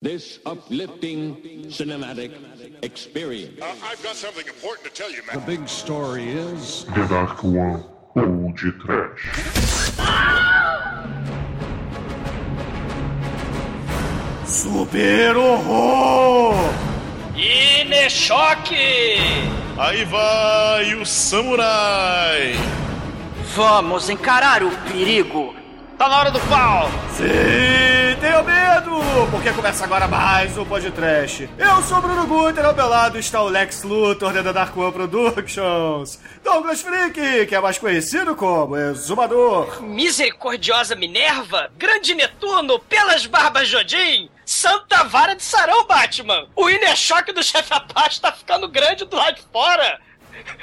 this uplifting cinematic experience. Uh, I've got something important to tell you, The man. big story is The Dark One ou de trash. Super horror! Inechoque! Aí vai o samurai! Vamos encarar o perigo! Tá na hora do pau! Sim, Porque começa agora mais um podcast. Eu sou o Bruno Guter, ao meu lado está o Lex Luthor da Dark One Productions. Douglas Freak, que é mais conhecido como Exumador. Misericordiosa Minerva, Grande Netuno, pelas barbas Jodin, Santa Vara de Sarão, Batman! O Inechoque do chefe Apache tá ficando grande do lado de fora!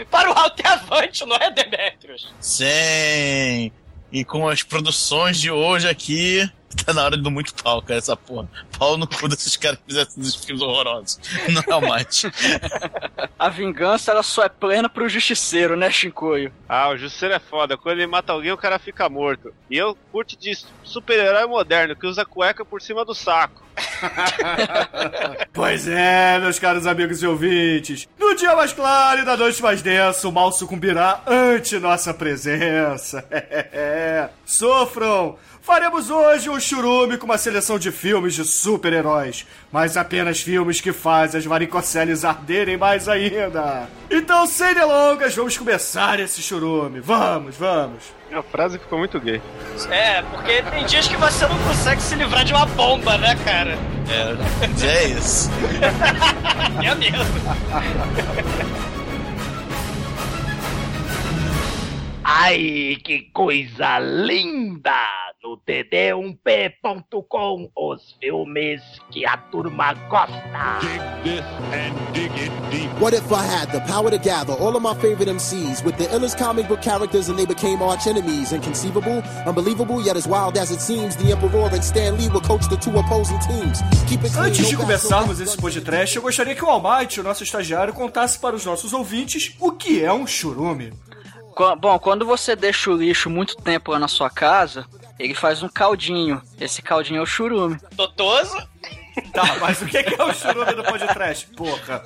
Para o alto e avante, não é, Demetrius? Sim! E com as produções de hoje aqui, tá na hora de muito pau, cara, essa porra. Pau no cu desses caras que fizeram esses filmes horrorosos. Não realmente. A vingança, ela só é plena pro justiceiro, né, Shinkoio? Ah, o Justiceiro é foda. Quando ele mata alguém, o cara fica morto. E eu curto de super-herói moderno, que usa cueca por cima do saco. Pois é, meus caros amigos e ouvintes. No dia mais claro e da noite mais densa, o mal sucumbirá ante nossa presença. Sofram! Faremos hoje um churume com uma seleção de filmes de super-heróis, mas apenas filmes que fazem as varicoceles arderem mais ainda. Então, sem delongas, vamos começar esse churume. Vamos, vamos. A frase ficou muito gay. É, porque tem dias que você não consegue se livrar de uma bomba, né, cara? É, é isso. É mesmo. Ai, que coisa linda! No td1p.com, os filmes que a turma gosta. dig this and dig it deep. What if I had the power to gather all of my favorite MCs with the illest comic book characters and they became arch enemies? Inconceivable, unbelievable, yet as wild as it seems, the Emperor and Stan Lee will coach the two opposing teams. Keep it clean, Antes de começarmos esse podcast, eu gostaria que o Almighty, o nosso estagiário, contasse para os nossos ouvintes o que é um churume. Bom, quando você deixa o lixo muito tempo lá na sua casa, ele faz um caldinho. Esse caldinho é o churume. Totoso? Tá, mas o que é o churume do podcast? Porra.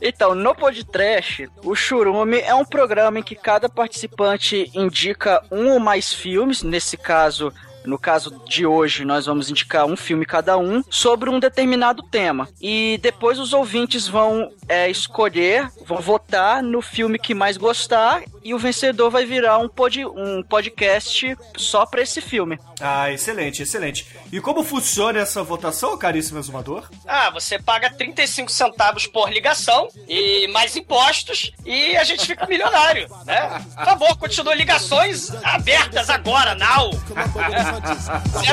Então, no podcast, o Churume é um programa em que cada participante indica um ou mais filmes, nesse caso, no caso de hoje, nós vamos indicar um filme cada um sobre um determinado tema. E depois os ouvintes vão é, escolher, vão votar no filme que mais gostar e o vencedor vai virar um, pod, um podcast só pra esse filme. Ah, excelente, excelente. E como funciona essa votação, caríssimo exumador? Ah, você paga 35 centavos por ligação e mais impostos e a gente fica milionário, né? Por favor, continue ligações abertas agora, now.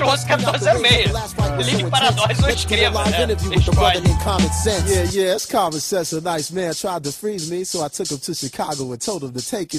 011 1406. Ligue para nós ou escreva, né? Yeah, yeah, it's common sense. A nice man tried to freeze me, so I took him to Chicago and told him to take it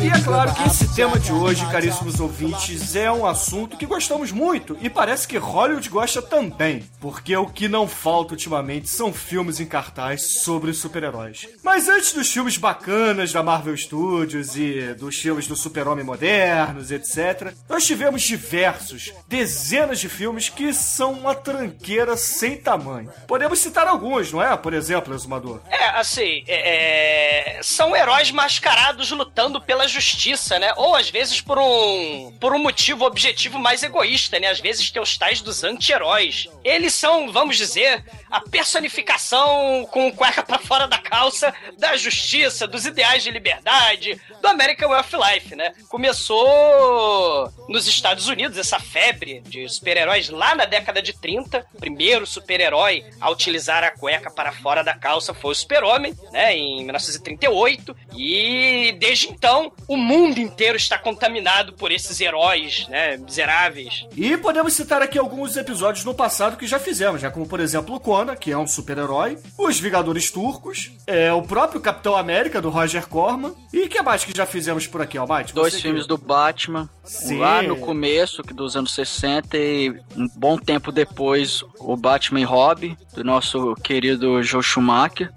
E é claro que esse tema de hoje, caríssimos ouvintes, é um assunto que gostamos muito e parece que Hollywood gosta também, porque o que não falta ultimamente são filmes em cartaz sobre super-heróis. Mas antes dos filmes bacanas da Marvel Studios e dos filmes do super-homem modernos, etc., nós tivemos diversos, dezenas de filmes que são uma tranqueira sem tamanho. Podemos citar alguns, não é? Por exemplo, Exumador. É, assim, é, é, são heróis mascarados lutando pela justiça, né? Ou às vezes por um por um motivo objetivo mais egoísta, né? Às vezes tem os tais dos anti-heróis. Eles são, vamos dizer, a personificação com cueca pra fora da calça da justiça, dos ideais de liberdade, do American Way of Life, né? Começou nos Estados Unidos essa febre de super-heróis lá na década de 30. O primeiro super-herói a utilizar a cueca para fora da calça foi o Super-Homem, né, em 1938. E desde então, o mundo inteiro está contaminado por esses heróis, né, miseráveis. E podemos citar aqui alguns episódios no passado que já fizemos, né? Como por exemplo o Conan, que é um super-herói, os Vingadores Turcos, é o próprio Capitão América do Roger Corman. E que mais que já fizemos por aqui, Almighty? Dois Você filmes do Batman, Sim. lá no começo, que dos anos 60, e um bom tempo depois, o Batman e Robin, do nosso querido Joe Schumacher.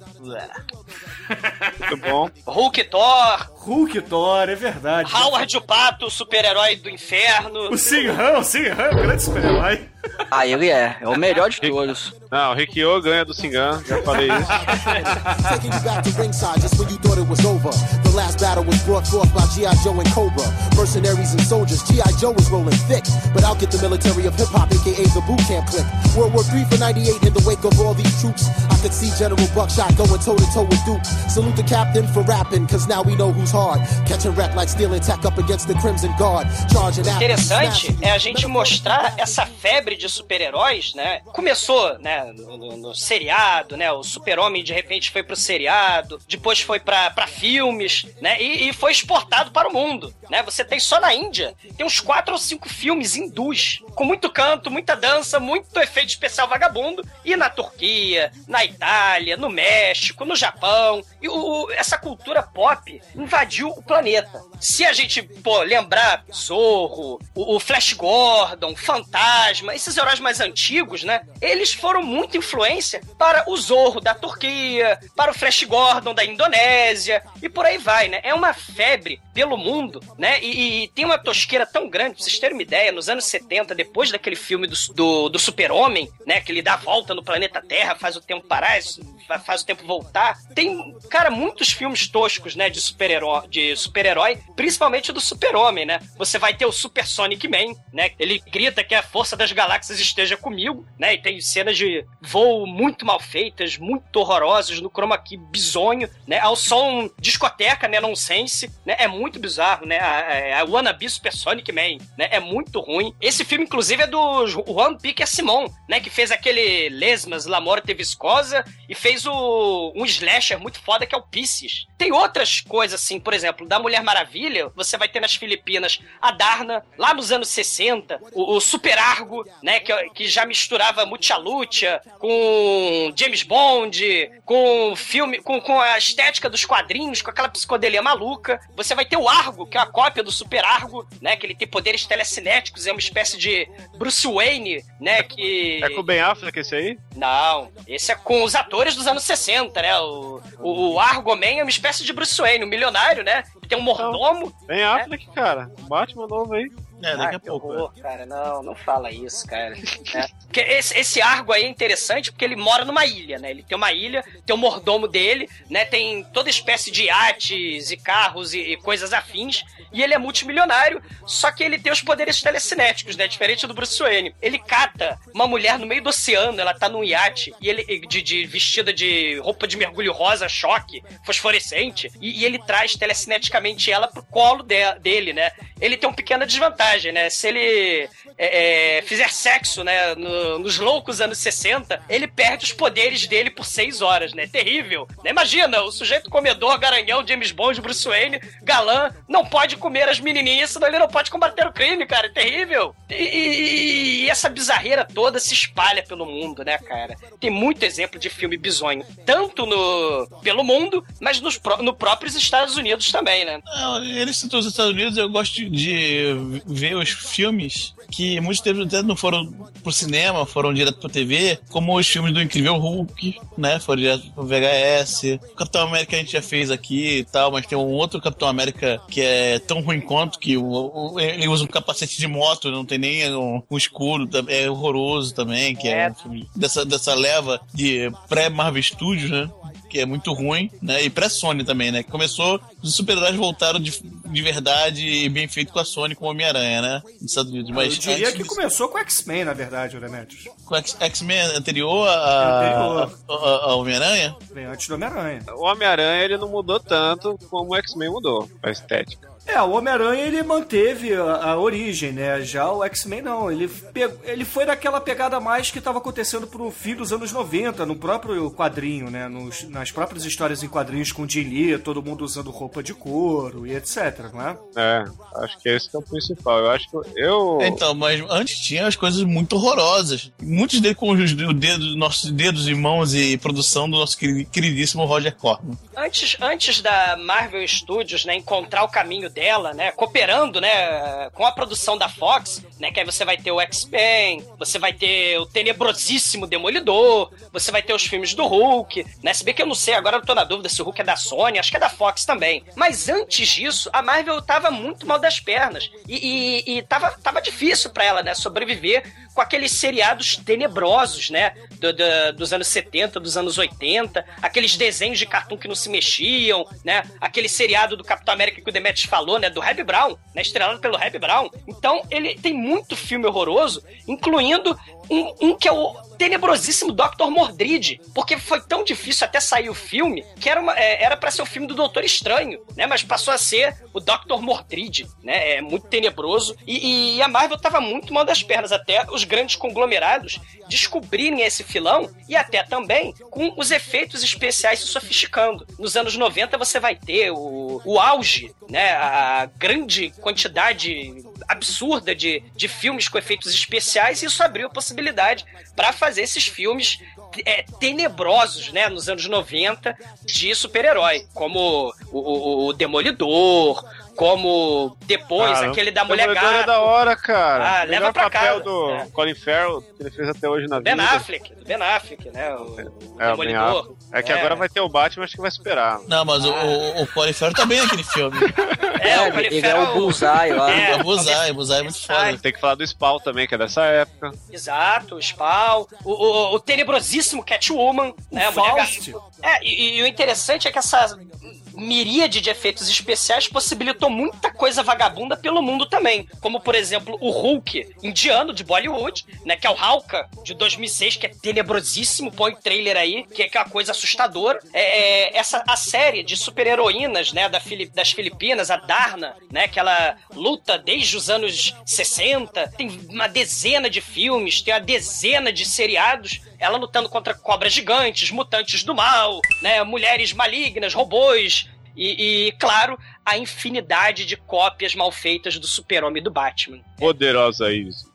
Muito bom. Hulk Thor, Hulk Thor, é verdade. Howard o Pato, o super-herói do inferno. O Sinhan, o Sinhan é grande super-herói. Ah, ele é. É o melhor de todos. Não, o Rikyo ganha do Singan, já falei isso. Taking you back to ringside just when you thought it was over. The last battle was brought forth by G.I. Joe and Cobra. Mercenaries and soldiers, G.I. Joe was rolling thick. But I'll get the military of hip hop, aka the boot camp click. World War III for 98 in the wake of all these troops. I could see General Buckshot going toe to toe with Duke. Salute the captain for rapping, cause now we know who's hard. Catching wreck like stealing tech up against the Crimson Guard. Charging out. interessante é a gente mostrar essa febre de super-heróis, né? Começou, né, no, no- no seriado, né? O Super-Homem de repente foi pro seriado, depois foi pra, pra filmes, né? E, e foi exportado para o mundo, né? Você tem só na Índia, tem uns quatro ou cinco filmes hindus, com muito canto, muita dança, muito efeito especial vagabundo, e na Turquia, na Itália, no México, no Japão, e o- essa cultura pop invadiu o planeta. Se a gente, pô, lembrar Zorro, o, o Flash Gordon, Fantasma, esses heróis mais antigos, né? Eles foram muita influência para o Zorro da Turquia, para o Flash Gordon da Indonésia e por aí vai, né? É uma febre pelo mundo, né? E, e tem uma tosqueira tão grande, pra vocês terem uma ideia, nos anos 70, depois daquele filme do, do, do Super-Homem, né? Que ele dá a volta no planeta Terra, faz o tempo parar, faz o tempo voltar. Tem, cara, muitos filmes toscos, né? De super-herói, de super-herói, principalmente do Super-Homem, né? Você vai ter o Super Sonic Man, né? Ele grita que a força das galáxias esteja comigo, né? E tem cenas de voo muito mal feitas, muito horrorosas, no chroma key bizonho, né? Ao som discoteca, né? Nonsense, né? É muito bizarro, né? A, a, a Wannabe Super Sonic Man, né? É muito ruim. Esse filme, inclusive, é do Juan Pique Simon, né? Que fez aquele Lesmas, La Morte Viscosa e fez o, um slasher muito foda que é o Pisces. Tem outras coisas, assim, por exemplo, da Mulher Maravilha, você vai ter nas Filipinas a Darna, lá nos anos 60, o, o Super Argo, né? Que, que já misturava Mucha Lucha com James Bond, com filme, com, com a estética dos quadrinhos, com aquela psicodelia maluca. Você vai ter o Argo, que é a cópia do Super Argo, né? Que ele tem poderes telecinéticos, é uma espécie de Bruce Wayne, né? Que. É com o Ben Affleck esse aí? Não, esse é com os atores dos anos 60, né? O, o, o Argo Man é uma espécie de Bruce Wayne, um milionário, né? Que tem um mordomo. Ben Affleck, cara. Batman novo aí. É, daqui Ah, a pouco. horror, cara, não, não fala isso, cara. Porque esse, esse Argo aí é interessante porque ele mora numa ilha, né? Ele tem uma ilha, tem o mordomo dele, né? Tem toda espécie de iates e carros e, e coisas afins. E ele é multimilionário, só que ele tem os poderes telecinéticos, né? Diferente do Bruce Wayne. Ele cata uma mulher no meio do oceano, ela tá num iate, e ele de, de vestida de roupa de mergulho rosa, choque, fosforescente, e, e ele traz telecineticamente ela pro colo de- dele, né? Ele tem uma pequena desvantagem, né? Se ele é, é, fizer sexo, né, no- nos loucos anos 60, ele perde os poderes dele por seis horas, né? Terrível. Né? Imagina, o sujeito comedor, garanhão, James Bond, Bruce Wayne, galã, não pode comer as menininhas, senão ele não pode combater o crime, cara. É terrível. E, e- e essa bizarreira toda se espalha pelo mundo, né, cara? Tem muito exemplo de filme bizonho, tanto no pelo mundo, mas nos, no próprios Estados Unidos também, né? Não, eles dos Estados Unidos, eu gosto de ver os filmes que muitos deles até não foram pro cinema, foram direto pra TV, como os filmes do Incrível Hulk, né? Foram direto pro VHS. O Capitão América a gente já fez aqui e tal, mas tem um outro Capitão América que é tão ruim quanto, que o, o- ele usa um capacete de moto, não tem nem um, um escudo, tá- é horroroso também, que é, É. um filme dessa, dessa leva de pré-Marvel Studios, né? que é muito ruim, né? E pré-Sony também, né? Começou, os super-heróis voltaram de, de verdade e bem feito com a Sony, com o Homem-Aranha, né? Nos Estados Unidos. Mas diria antes que começou com X-Men, na verdade, o Demetrius. com X-Men anterior a, Anterior. a, a- a Homem-Aranha? Vem antes do Homem-Aranha. O Homem-Aranha ele não mudou tanto como o X-Men mudou, a estética. É, o Homem-Aranha ele manteve a, a origem, né? Já o X-Men não. Ele, ele foi naquela pegada mais que estava acontecendo pro fim dos anos 90, no próprio quadrinho, né? Nos- nas próprias histórias em quadrinhos com Jim Lee, todo mundo usando roupa de couro e etc, não é? É, acho que esse que é o principal. Eu acho que eu. Então, mas antes tinha as coisas muito horrorosas. Muitos deles com os dedos, nossos dedos e mãos e produção do nosso queri- queridíssimo Roger Corman. Antes, antes da Marvel Studios, né, encontrar o caminho dela, né, cooperando, né, com a produção da Fox, né, que aí você vai ter o X-Men, você vai ter o tenebrosíssimo Demolidor, você vai ter os filmes do Hulk, né, se bem que eu não sei, agora eu tô na dúvida se o Hulk é da Sony, acho que é da Fox também. Mas antes disso, a Marvel tava muito mal das pernas. E, e, e tava, tava difícil pra ela, né, sobreviver com aqueles seriados tenebrosos, né? Do- do- dos anos 70, dos anos 80, aqueles desenhos de cartoon que não se mexiam, né? Aquele seriado do Capitão América que o Demetrius falou, né? Do Reb Brown, né? Estrelado pelo Reb Brown. Então, ele tem muito filme horroroso, incluindo um, um que é o tenebrosíssimo Dr. Mordrid, porque foi tão difícil até sair o filme que era, uma, é, era para ser o filme do Doutor Estranho, né? Mas passou a ser o Dr. Mordrid, né? É muito tenebroso e, e a Marvel tava muito mal das pernas até os grandes conglomerados descobrirem esse filão e até também com os efeitos especiais se sofisticando. Nos anos 90 você vai ter o, o auge, né? A grande quantidade absurda de, de filmes com efeitos especiais e isso abriu a possibilidade para fazer esses filmes é, tenebrosos, né, nos anos 90 de super-herói, como o, o- o Demolidor, como depois Cara, aquele da o Mulher Gato. é da hora, cara. Ah, Melhor leva pra papel casa. do É. Colin Farrell que ele fez até hoje na Ben vida. Affleck, do Ben Affleck, né, o, o É, o Ben Demolidor. Affleck. É que agora vai ter o Batman, acho que vai esperar. Não, mas o, o, o Colin Farrell tá bem naquele filme. É, o ele, Colin ele é o Bullseye lá. É, o Bullseye, o Bullseye é muito foda. Tem que falar do Spawn também, que é dessa época. Exato, o Spawn, o, o, o tenebrosíssimo Catwoman, né? a Mulher Faust. Gato. É, e, e o interessante é que essa miríade de efeitos especiais possibilitou muita coisa vagabunda pelo mundo também. Como, por exemplo, o Hulk indiano de Bollywood, né? Que é o Hawka de 2006, que é tenebrosíssimo. Põe trailer aí, que é que é uma coisa assustadora. É, é, essa, a série de super-heroínas, né? Da Fili- das Filipinas, a Darna, né? Que ela luta desde os anos 60. Tem uma dezena de filmes, tem uma dezena de seriados. Ela lutando contra cobras gigantes, mutantes do mal, né? Mulheres malignas, robôs. E, e, claro, a infinidade de cópias mal feitas do Super-Homem do Batman. Poderosa Isis.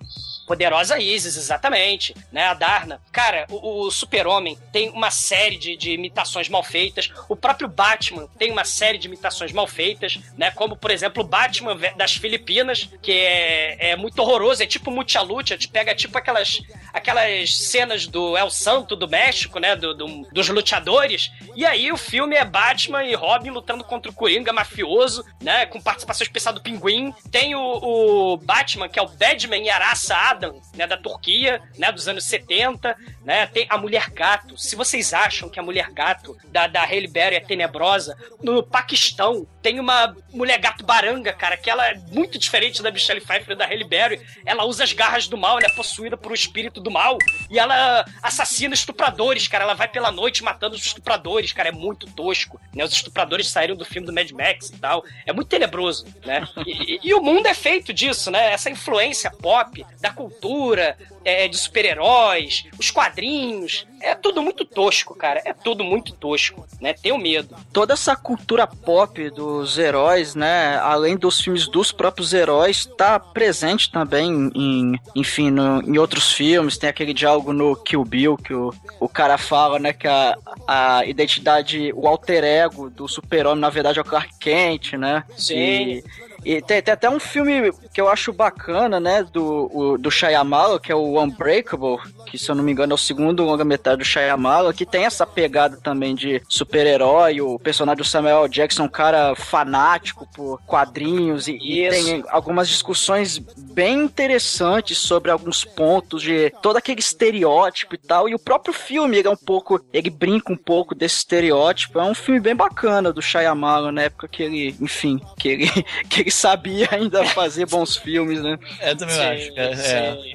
Poderosa Isis, exatamente, né? A Darna. Cara, o, o Super-Homem tem uma série de, de imitações mal feitas. O próprio Batman tem uma série de imitações mal feitas, né? Como, por exemplo, o Batman das Filipinas, que é, é muito horroroso, é tipo Mucha Lucha, te pega tipo aquelas, aquelas cenas do El Santo do México, né? Do, do- dos luteadores. E aí o filme é Batman e Robin lutando contra o Coringa mafioso, né? Com participação especial do Pinguim. Tem o, o Batman, que é o Badman e Arasa Né? Da Turquia, né? Dos anos 70, né? Tem a Mulher Gato. Se vocês acham que a Mulher Gato da, da Halle Berry é tenebrosa, no Paquistão tem uma Mulher Gato baranga, cara, que ela é muito diferente da Michelle Pfeiffer e da Halle Berry. Ela usa as garras do mal, ela é possuída por um espírito do mal e ela assassina estupradores, cara. Ela vai pela noite matando os estupradores, cara. É muito tosco, né? Os estupradores saíram do filme do Mad Max e tal. É muito tenebroso, né? E, e- e o mundo é feito disso, né? Essa influência pop da cultura, é, de super-heróis, os quadrinhos. É tudo muito tosco, cara. É tudo muito tosco, né? Tenho medo. toda essa cultura pop dos heróis, né, além dos filmes dos próprios heróis, tá presente também em, enfim, no- em outros filmes. Tem aquele diálogo no Kill Bill que o, o cara fala, né, que a, a identidade, o alter ego do super-homem, na verdade, é o Clark Kent, né? Sim. E, e tem, tem até um filme que eu acho bacana, né, do, o, do Shyamalan, que é o Unbreakable, que se eu não me engano é o segundo longa-metragem do Shyamalan, que tem essa pegada também de super-herói, o personagem do Samuel Jackson, um cara fanático por quadrinhos, e, e tem algumas discussões bem interessantes sobre alguns pontos de todo aquele estereótipo e tal, e o próprio filme, ele é um pouco, ele brinca um pouco desse estereótipo, é um filme bem bacana do Shyamalan, na época que ele, enfim, que ele, que ele sabia ainda fazer bons filmes, né? É, eu também Sim, acho. É,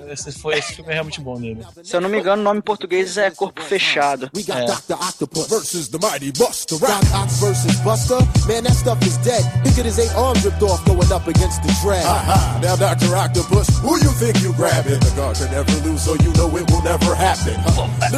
é. Esse, foi, esse filme é realmente bom nele. Se eu não me engano, o nome em português é Corpo Fechado. We got Yeah. Dr. Octopus versus the mighty Buster. Doc Ock versus Buster? Man, that stuff is dead. He get his eight arms ripped off going up against the dread. Aha, now Dr. Octopus, who you think you grabbing? The guard can never lose, so you know it will never happen.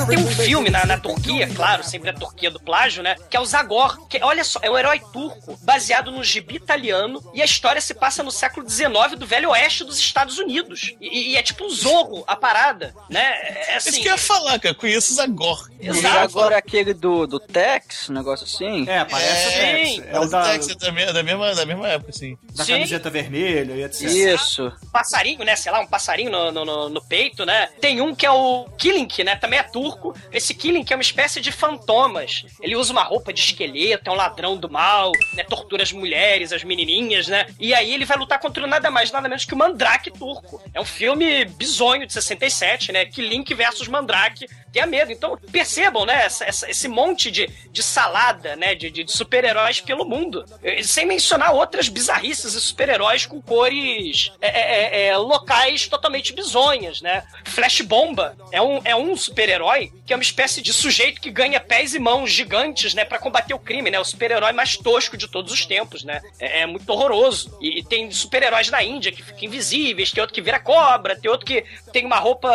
Tem um filme na, na Turquia, claro, sempre a Turquia do plágio, né? Que é o Zagor. Que, olha só, é um herói turco, baseado no gibi italiano. E a história se passa no século XIX do Velho Oeste dos Estados Unidos. E, e é tipo um zorro a parada, né? É Isso assim. que eu ia falar, cara. Conheço Zagor. E Exato. agora aquele do, do Tex, um negócio assim. É, parece Sim. Tex. É o da, Tex é da, me- da mesma, da mesma época, assim. da Sim. camiseta vermelha e etc. Isso. passarinho, né? Sei lá, um passarinho no, no, no- no peito, né? Tem um que é o Killink, né? Também é turco. Esse Killing que é uma espécie de fantomas. Ele usa uma roupa de esqueleto, é um ladrão do mal, né? Tortura as mulheres, as menininhas, né? E aí ele vai lutar contra nada mais, nada menos que o Mandrake turco. É um filme bizonho de 67, né? Killing versus Mandrake. Tenha medo. Então, percebam, né? Essa, essa, esse monte de, de salada, né? De, de, super-heróis pelo mundo. Eh, Sem mencionar outras bizarrices e super-heróis com cores é, é, é, locais totalmente bizonhas, né? Flash Bomba é um, é um super-herói que é uma espécie de sujeito que ganha pés e mãos gigantes, né? Pra combater o crime, né? O super-herói mais tosco de todos os tempos, né? É, é muito horroroso. E, e tem super-heróis na Índia que ficam invisíveis, tem outro que vira cobra, tem outro que tem uma roupa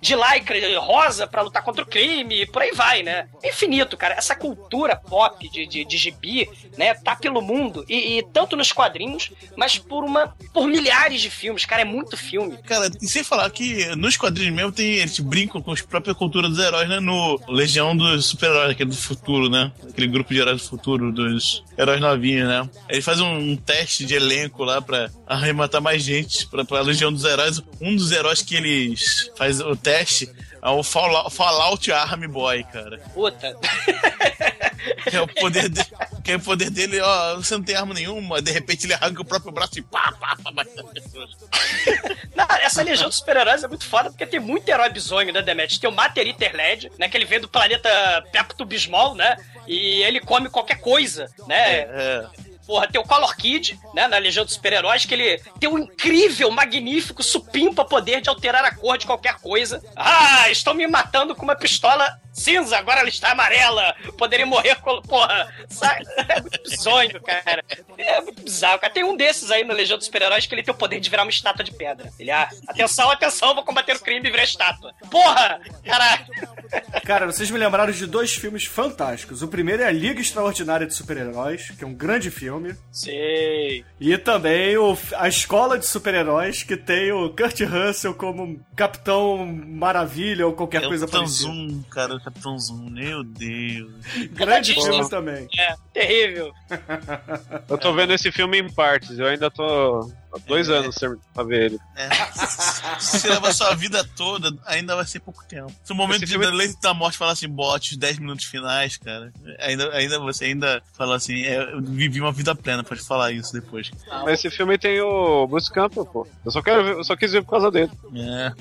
de lycra rosa pra lutar contra o crime, e por aí vai, né? Infinito, cara. Essa cultura pop de, de, de gibi, né? Tá pelo mundo. E, e tanto nos quadrinhos, mas por uma. por milhares de filmes, cara. É muito filme. Cara, e sem falar que nos quadrinhos mesmo tem, eles brincam com a própria cultura dos heróis, né? No Legião dos Super-Heróis, aquele do futuro, né? Aquele grupo de heróis do futuro, dos heróis novinhos, né? Eles fazem um teste de elenco lá pra arrematar mais gente pra, pra Legião dos Heróis. Um dos heróis que eles faz o teste é o Fallout, Fallout Army Boy, cara. Puta. É o poder dele. Que é o poder dele, ó, você não tem arma nenhuma, de repente ele arranca o próprio braço e pá, pá, pá, bate nas pessoas. Não, essa Legião dos Super-Heróis é muito foda porque tem muito herói bizonho, né, Demet? Tem o Mater Led, né? Que ele vem do planeta Pepto Bismol, né? E ele come qualquer coisa, né? É. Porra, tem o Color Kid, né, na Legião dos Super-Heróis, que ele tem um incrível, magnífico, supimpa poder de alterar a cor de qualquer coisa. Ah, estão me matando com uma pistola cinza, agora ela está amarela. Poderia morrer com. Porra, sabe? É muito bizonho, cara. É muito bizarro, cara. Tem um desses aí na Legião dos Super-Heróis que ele tem o poder de virar uma estátua de pedra. Ele, ah, atenção, atenção, vou combater o crime e virar estátua. Porra! Caralho! Cara, vocês me lembraram de dois filmes fantásticos. O primeiro é a Liga Extraordinária de Super-Heróis, que é um grande filme. Sei. E também o, a Escola de Super-Heróis, que tem o Kurt Russell como Capitão Maravilha ou qualquer É coisa Capitão parecida. Zoom, cara, Capitão Zoom, meu Deus. Grande filme também. É, terrível. Eu tô vendo esse filme em partes, eu ainda tô dois anos sem- pra ver ele. É. Se você leva a sua vida toda, ainda vai ser pouco tempo. Se o momento de filme- da leite da morte falar assim, bote os 10 minutos finais, cara, ainda, ainda você ainda fala assim, é, eu vivi uma vida plena, pode falar isso depois. Mas esse filme tem o Bruce Campbell, pô. Eu só quero ver, eu só quis ver por causa dele. É.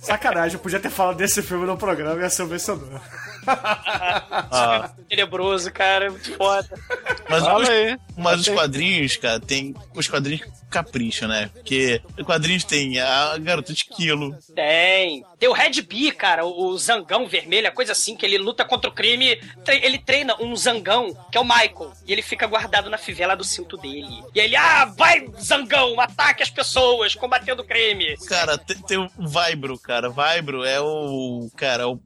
Sacanagem, eu podia ter falado desse filme no programa e ia ser o vencedor. Ah, Tenebroso, cara, é muito foda. mas Fala os, aí. mas os quadrinhos, cara, tem os quadrinhos capricho, né? Porque os quadrinhos tem a garota de quilo, Tem. Tem o Red Bee, cara, o zangão vermelho, a coisa assim, que ele luta contra o crime. Ele treina um zangão, que é o Michael. E ele fica guardado na fivela do cinto dele. E ele, ah, vai, zangão, ataque as pessoas, combatendo o crime. Cara, tem, tem o Vibro, cara. Vibro é o. Cara, o-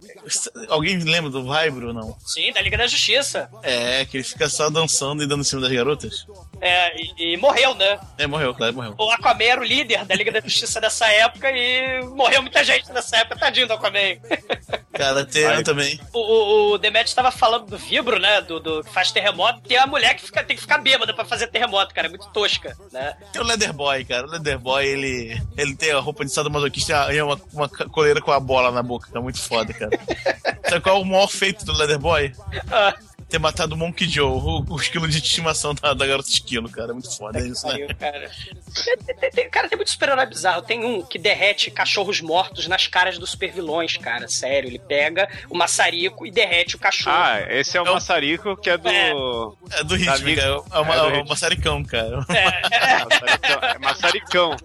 alguém lembra do Vibro ou não? Sim, da Liga da Justiça. É, que ele fica só dançando e dando em cima das garotas. É, e, e morreu, né? É, morreu, claro, morreu. O Aquaman era o líder da Liga da Justiça dessa época e morreu muita gente nessa época, tadinho do Aquaman. Cara, tem Vai. também. O, o, o Demet estava falando do Vibro, né? Do, do que faz terremoto. Tem a mulher que fica, tem que ficar bêbada pra fazer terremoto, cara. É muito tosca, né? Tem o Leatherboy, cara. O Leatherboy, ele, ele tem a roupa de sadomasoquista e uma, uma coleira com a bola na boca. Tá muito foda, cara. Sabe qual é o maior feito do Leatherboy? Ah, Ter matado o Monkey Joe, o, o esquilo de estimação da, da garota esquilo, cara. É muito foda isso, né? cara. Tem- cara, tem muito super-herói bizarro. Tem um que derrete cachorros mortos nas caras dos super-vilões, cara. Sério, ele pega o maçarico e derrete o cachorro. Ah, esse é o É o- Maçarico, que é do. É. É do ritmo, cara. É, uma, É do é ritmo. maçaricão, cara. Maçaricão. É Maçaricão.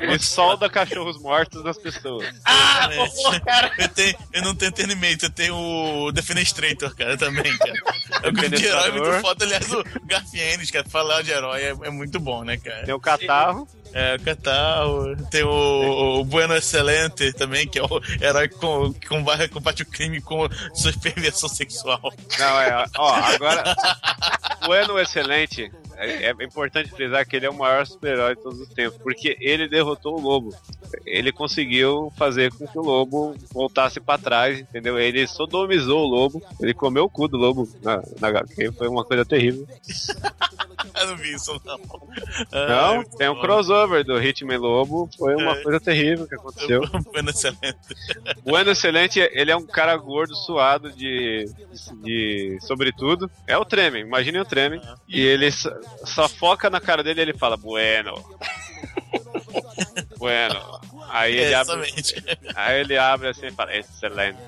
Ele solda cachorros mortos nas pessoas. Ah, É. pô, cara. Eu, tenho, eu não tenho Terminator, eu tenho o Defenestrator, cara, também, cara. É um grupo de herói muito Defenestrador. foda. Aliás, o Garfienes, cara, falar de herói é, é muito bom, né, cara? Tem o Catarro. É, o Catarro, tem o, o Bueno Excelente também, que é o herói que, com, que combate, o crime com sua perversão sexual. Não, é. Ó, agora. O Ano Excelente. É, é importante frisar que ele é o maior super-herói de todos os tempos, porque ele derrotou o lobo. Ele conseguiu fazer com que o lobo voltasse pra trás, entendeu? Ele sodomizou o lobo, ele comeu o cu do lobo na, na HQ, foi uma coisa terrível. não vi isso, não. Não, Ai, tem um bom. crossover do Hitman Lobo. Foi uma É. coisa terrível que aconteceu. Foi excelente. O Ano Excelente, ele é um cara gordo, suado de, de sobretudo. É o Treme, imagine o Treme. E ele só, foca na cara dele e ele fala, bueno. bueno. Aí ele, abre, aí ele abre assim e fala, excelente.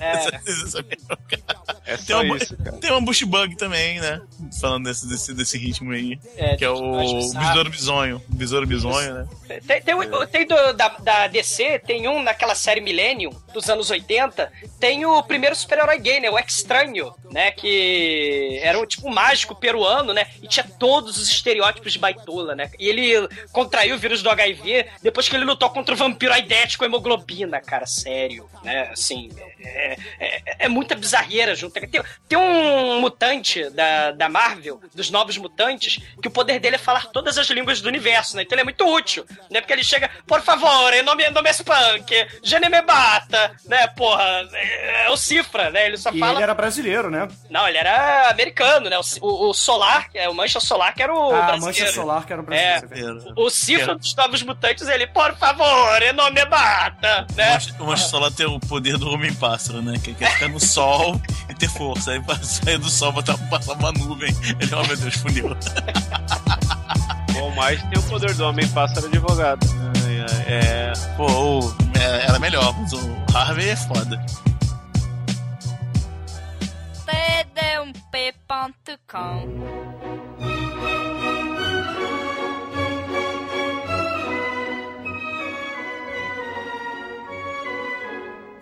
É Tem só uma, isso, cara. tem uma Bush Bug também, né? Falando desse, desse, desse ritmo aí. É, que é o que sabe. Besouro Bisonho. Besouro Bisonho, né? Tem, tem, o- tem do- da, da DC, tem um naquela série Millennium, dos anos 80, tem o primeiro super-herói gay, né? O Estranho, né? Que era um tipo mágico peruano, né? E tinha todos os estereótipos de baitola, né? E ele contraiu o vírus do HIV depois que ele lutou contra o vampiro aidético com hemoglobina, cara, sério, né? Assim, é, é, é muita bizarreira junto. Tem, tem um mutante da, da Marvel, dos novos mutantes, que o poder dele é falar todas as línguas do universo, né? Então ele é muito útil, né? Porque ele chega, por favor, em nome, nome é Spunk, Gene me bata, né? Porra, é, é o Cifra, né? Ele só E fala. ele era brasileiro, né? Não, ele era americano, né? O, o- o Solar, é, o Mancha Solar, que era o. Ah, brasileiro. Mancha Solar, que era o É, brasileiro. o Cifra dos Novos Mutantes, ele, por favor, em nome me bata, né? O Solar tem o poder do Homem-Pássaro, né? Que quer ficar no sol e ter força. Aí pra sair do sol, botar, passar uma nuvem. Ele, oh meu Deus, fundiu. O mais tem o poder do homem pássaro advogado. Ai, ai, É. Pô, o- é, era melhor, mas o Harvey é foda. td1p.com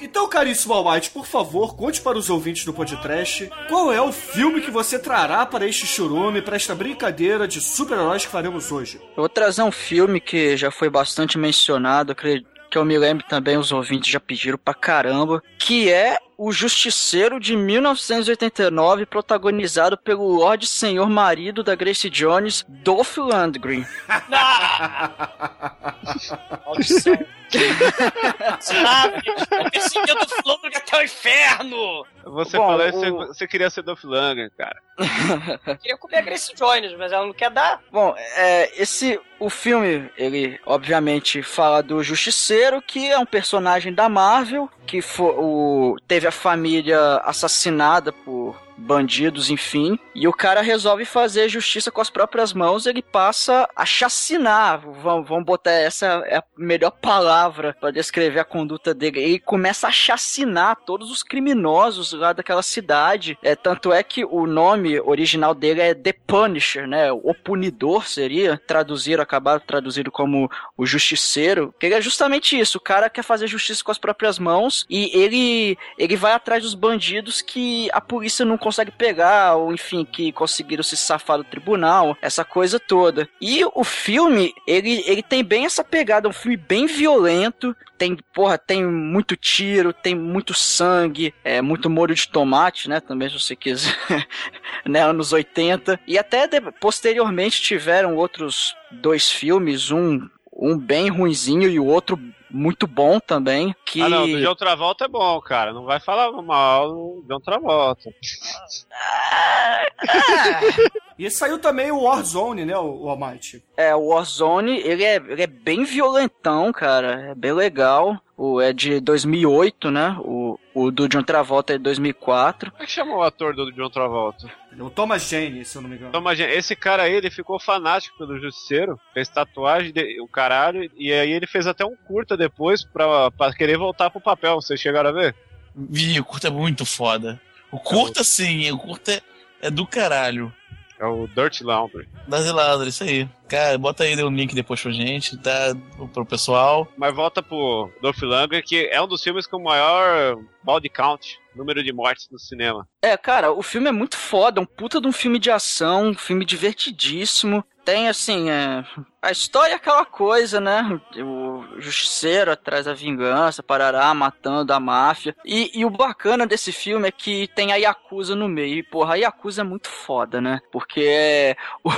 Então, caríssimo Almighty, por favor, conte para os ouvintes do podcast qual é o filme que você trará para este churume, para esta brincadeira de super-heróis que faremos hoje. Eu vou trazer um filme que já foi bastante mencionado, acredito que eu me lembro também, os ouvintes já pediram pra caramba, que é O Justiceiro de 1989, protagonizado pelo Lorde Senhor Marido da Grace Jones, Dolph Lundgren. Sabe? Eu perseguindo o Flamengo até o inferno! Você Bom, falou que você, o- você queria ser Dolph Lundgren, cara. Eu queria comer a Grace Jones, mas ela não quer dar. Bom, é, esse o filme, ele obviamente fala do Justiceiro, que é um personagem da Marvel, que fo- o, teve a família assassinada por bandidos, enfim, e o cara resolve fazer justiça com as próprias mãos, ele passa a chacinar, vamos, vamos botar essa é a melhor palavra para descrever a conduta dele, ele começa a chacinar todos os criminosos lá daquela cidade, é, tanto é que o nome original dele é The Punisher, né, o punidor seria, traduziram, acabaram traduzindo como o justiceiro, que é justamente isso, o cara quer fazer justiça com as próprias mãos e ele, ele vai atrás dos bandidos que a polícia não consegue pegar, ou enfim, que conseguiram se safar do tribunal, essa coisa toda. E o filme, ele, ele tem bem essa pegada, um filme bem violento, tem, porra, tem muito tiro, tem muito sangue, é, muito molho de tomate, né, também se você quiser, né, anos 80. E até de- posteriormente tiveram outros dois filmes, um, um bem ruinzinho e o outro muito bom também, que... Ah, não, do John Travolta é bom, cara. Não vai falar mal do John Travolta. E saiu também o Warzone, né, o, o Almighty? É, o Warzone, ele é, ele é bem violentão, cara. É bem legal. O, é de 2008, né? O, o do John Travolta é de 2004. Como é que chama o ator do John Travolta? O Thomas Jane, se eu não me engano. Então, imagina, esse cara aí, ele ficou fanático pelo Justiceiro, fez tatuagem, de, o caralho, e aí ele fez até um curta depois pra, pra querer voltar pro papel. Vocês chegaram a ver? Vi, o curta é muito foda. O curta, sim, o curta é, é do caralho. É o Dirty Laundry. Das Eladra, isso aí. Cara, bota aí um link depois pra gente, tá? Pro pessoal. Mas volta pro Dolph Lundgren, que é um dos filmes com o maior body count, número de mortes no cinema. É, cara, o filme é muito foda, é um puta de um filme de ação, um filme divertidíssimo. Tem, assim, é... a história é aquela coisa, né? O justiceiro atrás da vingança, parará, matando a máfia. E, e o bacana desse filme é que tem a Yakuza no meio. E, porra, a Yakuza é muito foda, né? Porque é, o,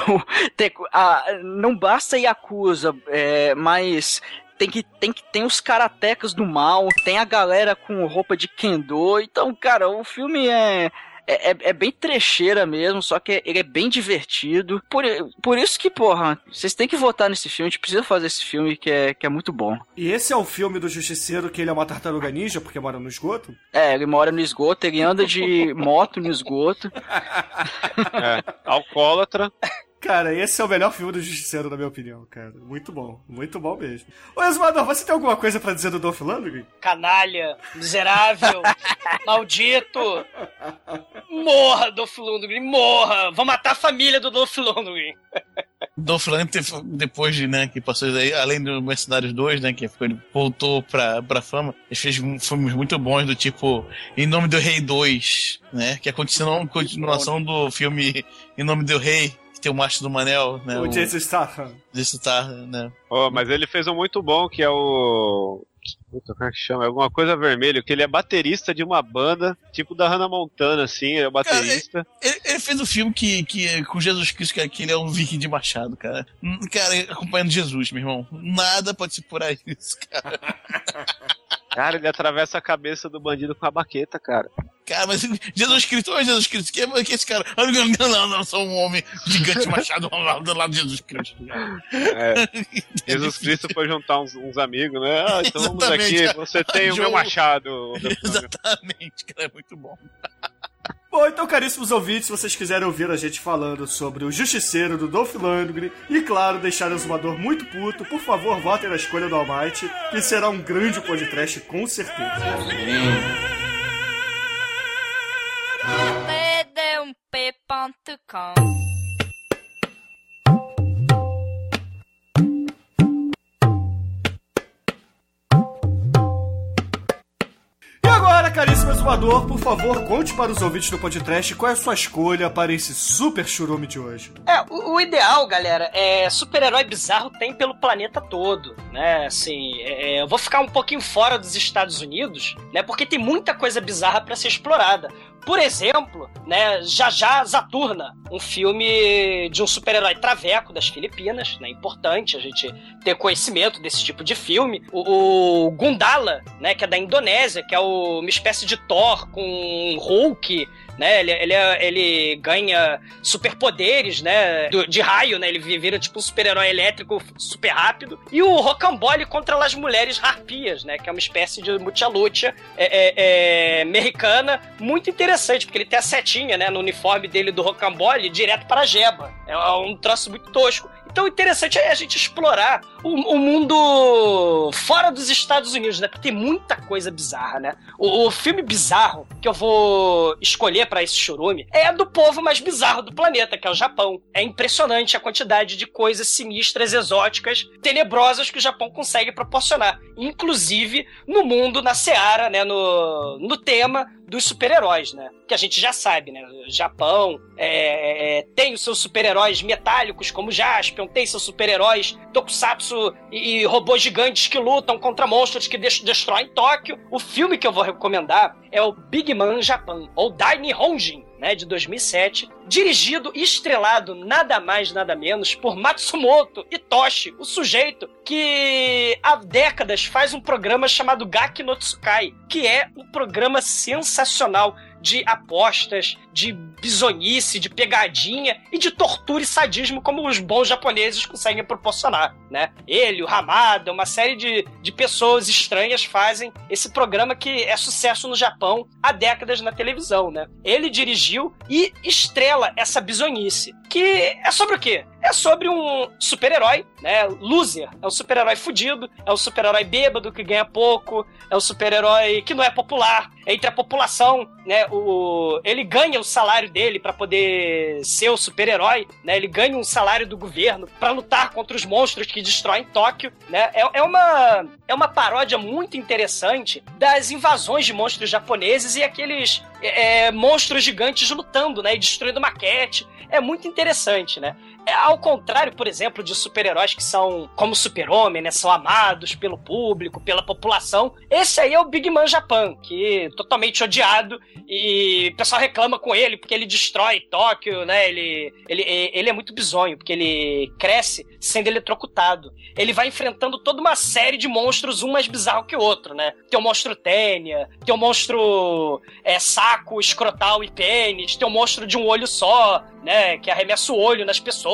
tem, a, não basta Yakuza, é, mas tem que tem que tem os karatecas do mal, tem a galera com roupa de kendo. Então, cara, o filme é é, é, é bem trecheira mesmo, só que ele é bem divertido. Por, por isso que, porra, vocês têm que votar nesse filme, a gente precisa fazer esse filme que é, que é muito bom. E esse é o filme do Justiceiro que ele é uma tartaruga ninja porque mora no esgoto? É, ele mora no esgoto, ele anda de moto no esgoto. É, alcoólatra. Cara, esse é o melhor filme do Justiceiro, na minha opinião, cara. Muito bom, muito bom mesmo. Ô, Esmador, você tem alguma coisa pra dizer do Dolph Lundgren? Canalha, miserável, maldito. Morra, Dolph Lundgren, morra. Vou matar a família do Dolph Lundgren. Dolph Lundgren, depois de, né, que passou isso aí, além do Mercenários 2, né, que ele voltou pra, pra fama, ele fez filmes muito bons do tipo Em Nome do Rei 2, né, que é a continuação, do filme Em Nome do Rei, tem o Macho do Manel, né. O Jason Statham. Jason Statham, né. Oh, mas ele fez um muito bom que é o Puta, como é que chama? É alguma coisa vermelho, que ele é baterista de uma banda, tipo da Hannah Montana, assim, é baterista. Cara, ele, ele, fez um filme que, que com Jesus Cristo, que, que ele é um viking de machado, cara. Cara, acompanhando Jesus, meu irmão. Nada pode se furar isso, cara. Cara, ele atravessa a cabeça do bandido com a baqueta, cara. Cara, mas Jesus Cristo, ô Jesus Cristo, que é, que é esse cara? Não, não, não, não, sou um homem gigante machado do lado de Jesus Cristo. É, Jesus Cristo foi juntar uns, uns amigos, né? Ah, então vamos aqui, você tem o meu machado. Exatamente, cara, é muito bom. Bom, então, caríssimos ouvintes, se vocês quiserem ouvir a gente falando sobre o Justiceiro do Dolph Lundgren e, claro, deixar o Exumador muito puto, por favor, votem na escolha do Almighty, que será um grande podcast, com certeza. td1p.com caríssimo exumador, por favor, conte para os ouvintes do podcast qual é a sua escolha para esse super churume de hoje. É, o, o ideal, galera, é super-herói bizarro tem pelo planeta todo, né? Assim, é, eu vou ficar um pouquinho fora dos Estados Unidos, né? Porque tem muita coisa bizarra para ser explorada. Por exemplo, né, Já Já Zaturna, um filme de um super-herói traveco das Filipinas, né? Importante a gente ter conhecimento desse tipo de filme. O, o Gundala, né, que é da Indonésia, que é o, uma espécie de Thor com Hulk, né? Ele, ele, ele ganha superpoderes, né? Do, de raio, né? Ele vira tipo um super-herói elétrico super rápido. E o Rocambole contra as mulheres harpias, né? Que é uma espécie de mucha-lucha é, é, é, americana muito interessante, porque ele tem a setinha, né? No uniforme dele do Rocambole direto para a jeba. É um troço muito tosco. Então, interessante é a gente explorar o, o, mundo fora dos Estados Unidos, né? Porque tem muita coisa bizarra, né? O, o filme bizarro que eu vou escolher para esse churume é do povo mais bizarro do planeta, que é o Japão. É impressionante a quantidade de coisas sinistras, exóticas, tenebrosas que o Japão consegue proporcionar. Inclusive no mundo, na seara, né? No, no tema dos super-heróis, né? Que a gente já sabe, né? O Japão é, é, tem os seus super-heróis metálicos, como Jaspion, tem seus super-heróis Tokusatsu e, e, robôs gigantes que lutam contra monstros que de destroem Tóquio. O filme que eu vou recomendar é o Big Man Japan, ou Daini Honjin, né, de 2007, dirigido e estrelado nada mais nada menos por Matsumoto Itoshi, o sujeito que há décadas faz um programa chamado Gaki no Tsukai, que é um programa sensacional de apostas, de bisonice, de pegadinha e de tortura e sadismo como os bons japoneses conseguem proporcionar, né? Ele, o Hamada, uma série de, de pessoas estranhas fazem esse programa que é sucesso no Japão há décadas na televisão, né? Ele dirigiu e estrela essa bisonice, que é sobre o quê? É sobre um super-herói, né? Loser. É um super-herói fudido, é um super-herói bêbado que ganha pouco, é um super-herói que não é popular entre a população, né? O, ele ganha o salário dele para poder ser o super-herói, né? Ele ganha um salário do governo para lutar contra os monstros que destroem Tóquio, né? É, é, uma, é uma paródia muito interessante das invasões de monstros japoneses e aqueles é, monstros gigantes lutando, né? E destruindo maquete. É muito interessante, né? Ao contrário, por exemplo, de super-heróis que são como super-homem, né? São amados pelo público, pela população. Esse aí é o Big Man Japan, que é totalmente odiado e o pessoal reclama com ele porque ele destrói Tóquio, né? Ele, ele, ele é muito bizonho, porque ele cresce sendo eletrocutado. Ele vai enfrentando toda uma série de monstros, um mais bizarro que o outro, né? Tem o monstro Tênia, tem o monstro é, saco, escrotal e pênis, tem o monstro de um olho só, né? Que arremessa o olho nas pessoas.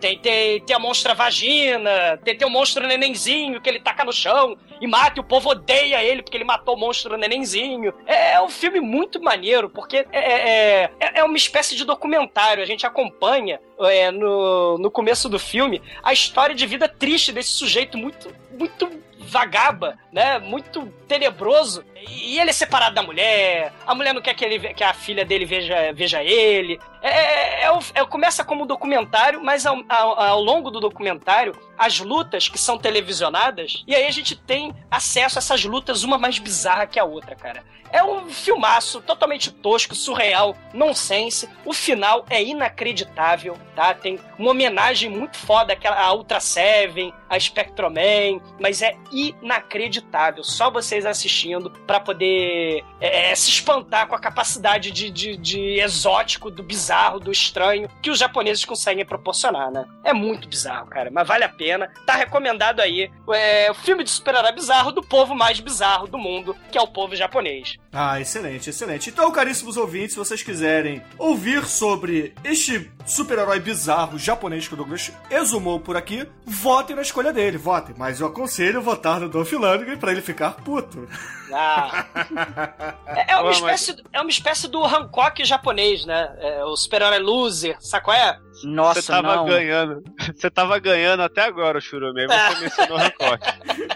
Tem, tem, tem a monstra vagina, tem, tem o monstro nenenzinho que ele taca no chão e mata e o povo odeia ele porque ele matou o monstro nenenzinho. É, é um filme muito maneiro, porque é, é, é, é uma espécie de documentário. A gente acompanha é, no, no começo do filme a história de vida triste desse sujeito muito, muito vagaba, né? Muito tenebroso. E ele é separado da mulher, a mulher não quer que, ele, que a filha dele veja, veja ele. É, é, é, é começa como um documentário, mas ao, ao, ao, longo do documentário, as lutas que são televisionadas, e aí a gente tem acesso a essas lutas, uma mais bizarra que a outra, cara. É um filmaço totalmente tosco, surreal, nonsense. O final é inacreditável, tá? Tem uma homenagem muito foda àquela Ultra Seven, a Spectroman, mas é inacreditável. Só vocês assistindo para poder é, é, se espantar com a capacidade de, de, de, exótico, do bizarro, do estranho que os japoneses conseguem proporcionar, né? É muito bizarro, cara, mas vale a pena. Tá recomendado aí é, o filme de super-herói bizarro do povo mais bizarro do mundo, que é o povo japonês. Ah, excelente, excelente. Então, caríssimos ouvintes, se vocês quiserem ouvir sobre este super-herói bizarro japonês que o Douglas exumou por aqui, votem na escolha dele, votem. Mas eu aconselho votar no Dolph Lundgren pra ele ficar puto. Ah. é, é, uma espécie, é uma espécie do Hancock japonês, né? É, o super-herói loser, sabe qual é? Nossa, Você tava não. ganhando. Você tava ganhando até agora, Churume. Aí você É. mencionou Hancock.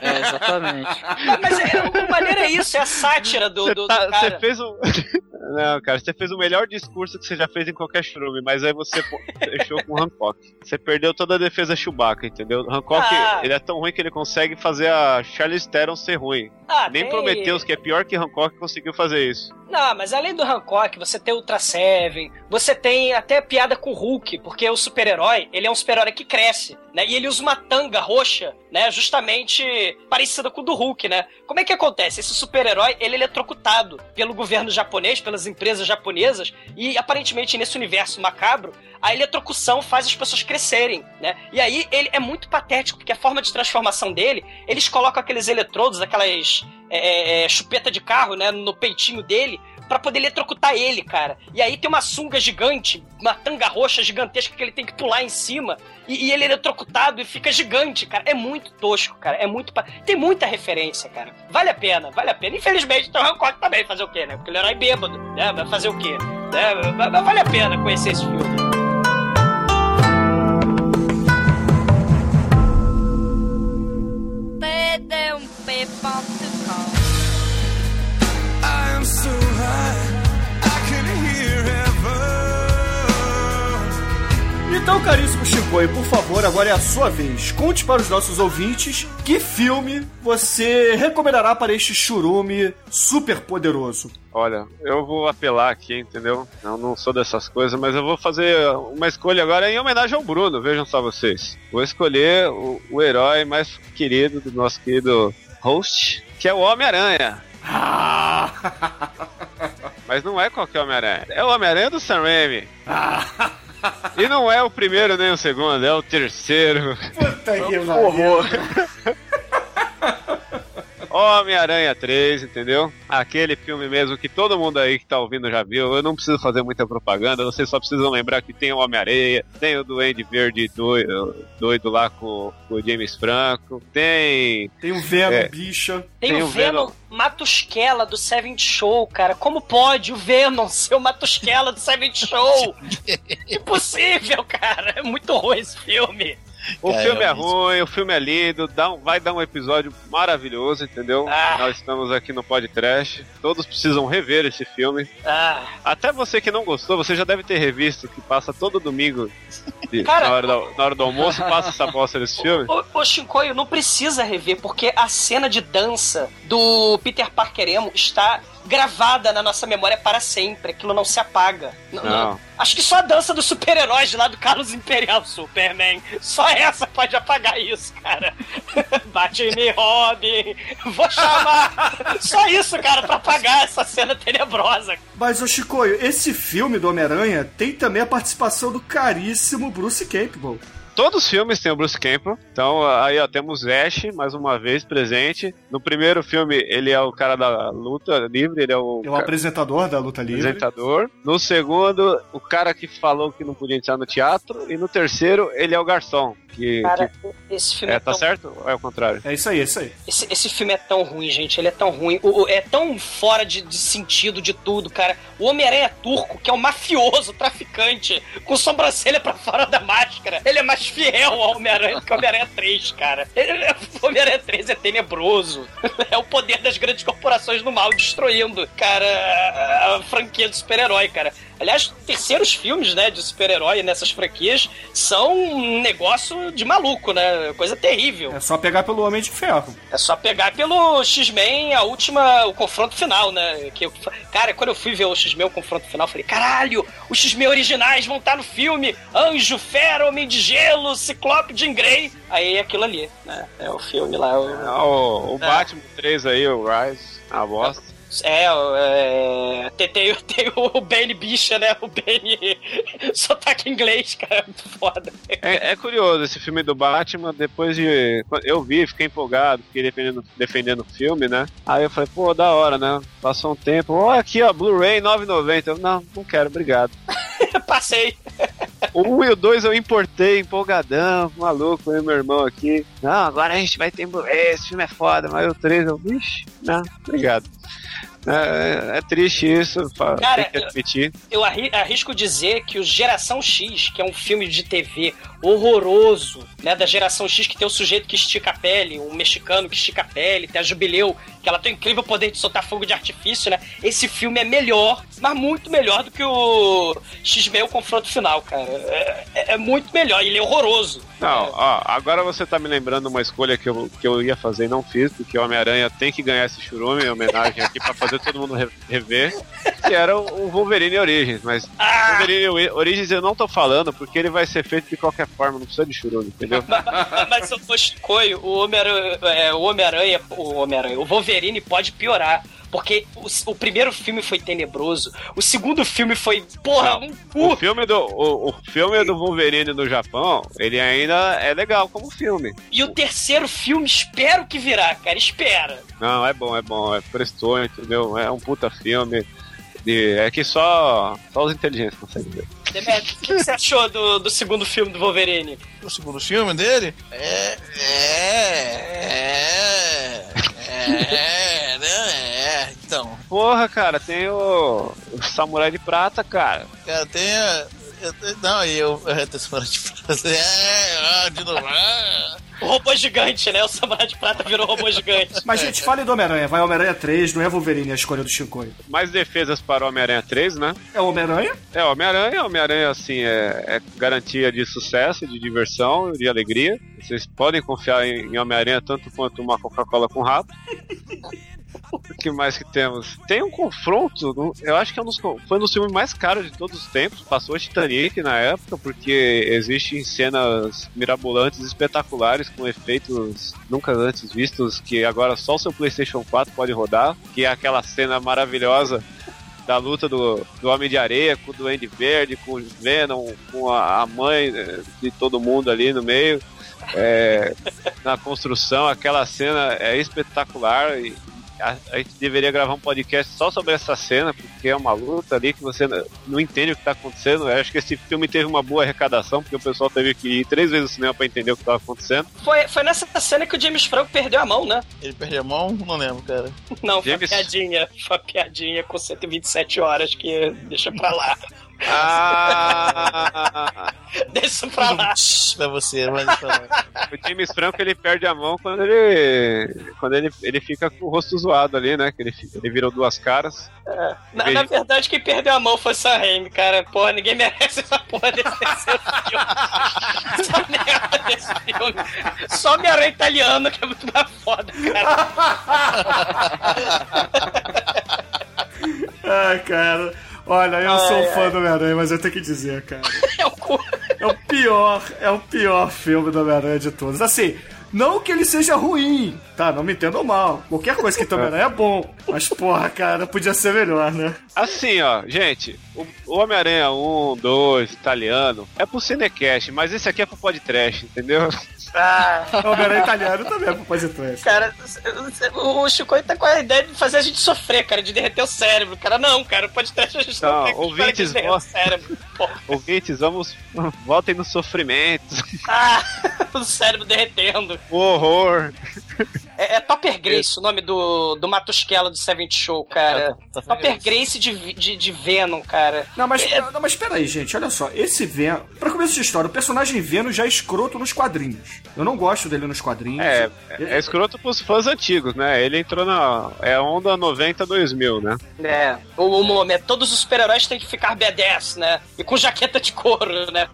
É, exatamente. Mas é, o maneiro é isso, é a sátira do, Você do, tá- do cara. você fez um. Não, cara, você fez o melhor discurso que você já fez em qualquer churume, mas aí você fechou com o Hancock. Você perdeu toda a defesa Chewbacca, entendeu? Hancock, Ah. ele é tão ruim que ele consegue fazer a Charlize Theron ser ruim. Ah, Nem tem- Prometheus, que é pior que Hancock, conseguiu fazer isso. Não, mas além do Hancock, você tem Ultra Seven, você tem até piada com o Hulk, porque o super-herói, ele é um super-herói que cresce, né? E ele usa uma tanga roxa, né? Justamente parecida com o do Hulk, né? Como é que acontece? Esse super-herói, ele é eletrocutado pelo governo japonês, pelas empresas japonesas, e aparentemente nesse universo macabro, a eletrocução faz as pessoas crescerem, né? E aí ele é muito patético, porque a forma de transformação dele, eles colocam aqueles eletrodos, aquelas é, é, chupeta de carro, né, no peitinho dele, pra poder eletrocutar ele, cara. E aí tem uma sunga gigante, uma tanga roxa gigantesca que ele tem que pular em cima, e, e ele é eletrocutado e fica gigante, cara. É muito tosco, cara. É muito. pa- Tem muita referência, cara. Vale a pena, vale a pena. Infelizmente, tem o Hancock também, fazer o quê, né? Porque ele era bêbado, né? Vai fazer o quê? Né? Mas Vale a pena conhecer esse filme. Então, caríssimo Chicoio, por favor, agora é a sua vez. Conte para os nossos ouvintes que filme você recomendará para este churume super poderoso. Olha, eu vou apelar aqui, entendeu? Eu não sou dessas coisas, mas eu vou fazer uma escolha agora em homenagem ao Bruno, vejam só vocês. Vou escolher o, o herói mais querido do nosso querido host, que é o Homem-Aranha. Mas não é qualquer Homem-Aranha. É o Homem-Aranha do Sam Raimi. E não é o primeiro nem o segundo, é o terceiro. Puta que horror. Homem-Aranha 3, entendeu? Aquele filme mesmo que todo mundo aí que tá ouvindo já viu. Eu não preciso fazer muita propaganda, vocês só precisam lembrar que tem o Homem-Areia, tem o Duende Verde doido, doido lá com, com o James Franco, tem. Tem o Venom, É. bicha. Tem, o Venom, Matusquela do Seventh Show, cara. Como pode o Venom ser o Matusquela do Seventh Show? Impossível, cara. É muito ruim esse filme. O Cara, filme é ruim, o filme é lindo, dá um- vai dar um episódio maravilhoso, entendeu? Ah. Nós estamos aqui no podcast. Todos precisam rever esse filme. Ah, Até você que não gostou, você já deve ter revisto que passa todo domingo de- Cara- na, hora do, na hora do almoço, passa essa bosta desse filme. Ô, ô Shinkoio, não precisa rever, porque a cena de dança do Peter Parker Emo está gravada na nossa memória para sempre. Aquilo não se apaga. Não, Não. não. Acho que só a dança dos super-heróis lá do Carlos Imperial Superman. Só essa pode apagar isso, cara. Bate-me, Robin. Vou chamar. Só isso, cara, pra apagar essa cena tenebrosa. Mas, ô Chicoio, esse filme do Homem-Aranha tem também a participação do caríssimo Bruce Campbell. Todos os filmes têm o Bruce Campbell. Então aí ó, temos Ash, mais uma vez, presente. No primeiro filme, ele é o cara da luta livre, ele é o, É o apresentador da luta livre. apresentador. No segundo, o cara que falou que não podia entrar no teatro. E no terceiro, ele é o garçom. Que, Cara, que- esse filme é, é, tá tão... certo? Ou é o contrário? É isso aí, é isso aí. Esse, esse filme é tão ruim, gente. Ele é tão ruim. O- o- é tão fora de, de sentido de tudo, cara. O Homem-Aranha turco, que é um mafioso, traficante, com sobrancelha pra fora da máscara, ele é mais fiel ao Homem-Aranha que o Homem-Aranha 3, cara. Ele- o Homem-Aranha 3 é tenebroso. É o poder das grandes corporações no mal destruindo, cara, a franquia do super-herói, cara. Aliás, terceiros filmes, né, de super-herói nessas franquias são um negócio de maluco, né? Coisa terrível. É só pegar pelo Homem de Ferro. É só pegar pelo X-Men a última, o confronto final, né? Que eu, cara, quando eu fui ver o X-Men, o confronto final, eu falei, caralho, os X-Men originais vão estar no filme. Anjo, Fera, Homem de Gelo, Ciclope, Jean Grey. Aí é aquilo ali, né? É o filme lá. O, Ah, o, o É. Batman 3 aí, o Rise, a bosta. É, é tem, tem, tem o Bane bicha, né? O Bane sotaque inglês, cara, é muito foda. É, é curioso esse filme do Batman, depois de. Eu vi, fiquei empolgado, fiquei defendendo, defendendo o filme, né? Aí eu falei, pô, da hora, né? Passou um tempo, ó, aqui ó, Blu-ray 9,90. Eu, não, não quero, obrigado. Passei. O 1 e o 2 eu importei, empolgadão, maluco, eu e meu irmão aqui. Não, agora a gente vai ter Blu-ray, esse filme é foda, mas o 3 eu, vixe, não, obrigado. É, é triste isso, Cara, tem que admitir. Eu arri- arrisco dizer que o Geração X, que é um filme de TV horroroso, né? Da Geração X, que tem o sujeito que estica a pele, um mexicano que estica a pele, tem a Jubileu, que ela tem o incrível poder de soltar fogo de artifício, né? Esse filme é melhor, mas muito melhor do que o X-Men, o confronto final, cara. É, é- é muito melhor, ele é horroroso. Não, ó, agora você tá me lembrando uma escolha que eu, que eu ia fazer e não fiz, porque o Homem-Aranha tem que ganhar esse churume em homenagem aqui pra fazer todo mundo re- rever, que era o Wolverine Origins, mas Wolverine Ori- Origins eu não tô falando porque ele vai ser feito de qualquer forma, não precisa de churume, entendeu? Mas se eu for Chicoio, o Homem-Aranha, é, o Homem-Aranha, o Homem-Aranha, o Wolverine pode piorar. Porque o, o primeiro filme foi tenebroso, o segundo filme foi, porra, um O filme do o, o filme do Wolverine no Japão, ele ainda é legal como filme. E o terceiro filme, espero que virá, cara, espera. Não, é bom, é bom, é prestou, entendeu? É um puta filme. De, é que só, só os inteligentes conseguem ver. Demetrio, o que que você achou do, do segundo filme do Wolverine? O segundo filme dele? É. É. É. É. né? É. Então. Porra, cara, tem o, o Samurai de Prata, cara. Cara, tem. Não, e eu. Eu tô semana de frase. É, ah, de novo. ah. O robô gigante, né? O Samurai de Prata virou robô gigante. Mas, gente, fale do Homem-Aranha. Vai Homem-Aranha 3, não é Wolverine a escolha do Chicoio. Mais defesas para o Homem-Aranha 3, né? É o Homem-Aranha? É, Homem-Aranha, Homem-Aranha, assim, é, é garantia de sucesso, de diversão, de alegria. Vocês podem confiar em, em Homem-Aranha tanto quanto uma Coca-Cola com rato. O que mais que temos? Tem um confronto, no- eu acho que é um dos, foi um dos filmes mais caros de todos os tempos. Passou Titanic na época, porque existem cenas mirabolantes, espetaculares, com efeitos nunca antes vistos, que agora só o seu PlayStation 4 pode rodar. Que é aquela cena maravilhosa da luta do, do Homem de Areia com o Duende Verde, com o Venom, com a, a mãe eh, de todo mundo ali no meio. É, na construção, aquela cena é espetacular e a, a gente deveria gravar um podcast só sobre essa cena, porque é uma luta ali que você não entende o que está acontecendo. Eu acho que esse filme teve uma boa arrecadação, porque o pessoal teve que ir três vezes no cinema para entender o que estava acontecendo. Foi, foi nessa cena que o James Franco perdeu a mão, né? Ele perdeu a mão? Não lembro, cara. Não, foi James- uma piadinha. Foi uma piadinha com 127 horas que deixa pra lá. Ah, Deixa pra lá. pra você, mas pra lá. o James Franco ele perde a mão quando ele quando ele, ele fica com o rosto zoado ali, né? Que ele, ele virou duas caras. Na, na verdade, quem perdeu a mão foi o Sam Raimi, cara. Porra, ninguém merece essa porra desse terceiro filme. essa merda desse filme. Só Homem-Aranha italiano, que é muito mais foda, cara. Ai, cara. Olha, eu sou Ai, fã ai. do Homem-Aranha, mas eu tenho que dizer, cara. É. É o pior, é o pior filme do Homem-Aranha de todos. Assim, não que ele seja ruim, tá? Não me entendam mal. Qualquer coisa que Homem-Aranha é bom. Mas, porra, cara, podia ser melhor, né? Assim, ó, gente, o o Homem-Aranha 1, 2, italiano, é pro Cinecast, mas esse aqui é pro podcast, entendeu? Ah, O Homem-Aranha italiano também é pro podcast. cara, o Chico tá com a ideia de fazer a gente sofrer, cara, de derreter o cérebro. Cara, não, cara, pode trazer a gente Não, não tem que ouvintes, derreter o cérebro. Porra. Ouvintes, vamos. Voltem no sofrimento, Ah, o cérebro derretendo. o horror. É, é Topper Grace o nome do, do Matusquela do Seventh Show, cara. Topper Grace de, de, de Venom, cara. Não, mas, não, mas peraí, gente, olha só. Esse Venom. Pra começo de história, o personagem Venom já é escroto nos quadrinhos. Eu não gosto dele nos quadrinhos. É, é escroto pros fãs antigos, né? Ele entrou na. É onda 90 2000, né? É, o, o momento, todos os super-heróis têm que ficar B10, né? E com jaqueta de couro, né?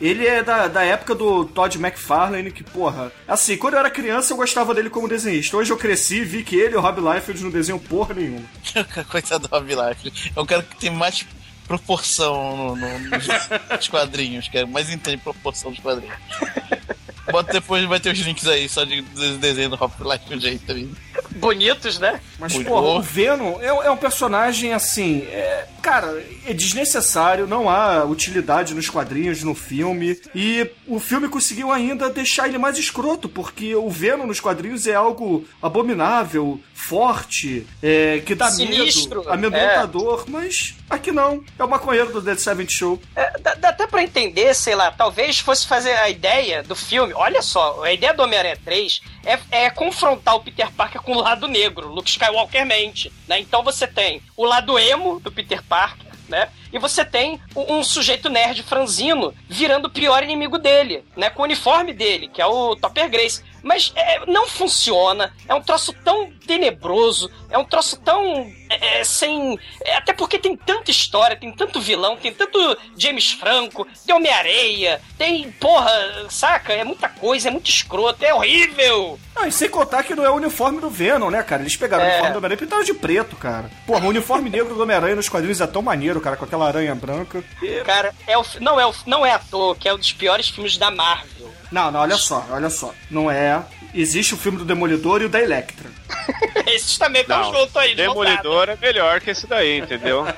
Ele é da, da época do Todd McFarlane, que, porra. Assim, quando eu era criança eu gostava dele como desenhista. Hoje eu cresci e vi que ele e o Rob Liefeld não desenham porra nenhuma. Coitado do Rob Life. É o cara que tem mais proporção no, no- nos, quadrinhos, que é mais entende proporção dos quadrinhos. Bota depois, vai ter os links aí, só de, de desenho do Rob Life do jeito também. Bonitos, né? Mas, Muito porra, bom. o Venom é, é um personagem assim. é- cara, é desnecessário, não há utilidade nos quadrinhos, no filme. E o filme conseguiu ainda deixar ele mais escroto, porque o Venom nos quadrinhos é algo abominável, forte, é, que dá Sinistro, medo, amedrontador. Mas aqui não. É o maconheiro do Dead Seventh Show. É, dá, dá até pra entender, sei lá, talvez fosse fazer a ideia do filme. Olha só, a ideia do Homem-Aranha 3 é, é confrontar o Peter Parker com o lado negro, Luke Skywalker mente, né? Então você tem o lado emo do Peter Parker, né? E você tem um, um sujeito nerd franzino virando o pior inimigo dele, né? Com o uniforme dele, que é o Topper Grace. Mas é, não funciona, é um troço tão tenebroso, é um troço tão é, é, sem. é, até porque tem tanta história, tem tanto vilão, tem tanto James Franco, tem Homem-Areia, tem, porra, saca? É muita coisa, é muito escroto, é horrível! Ah, e sem contar que não é o uniforme do Venom, né, cara? Eles pegaram o É. uniforme do Homem-Aranha e pintaram de preto, cara. Porra, o uniforme negro do Homem-Aranha nos quadrinhos é tão maneiro, cara, com aquela aranha branca. Cara, é o, não, é o, não é à toa que é um dos piores filmes da Marvel. Não, não, olha só, olha só. Não é. Existe o filme do Demolidor e o da Electra. Esses também estão Não, juntos aí. Demolidor é melhor que esse daí, entendeu?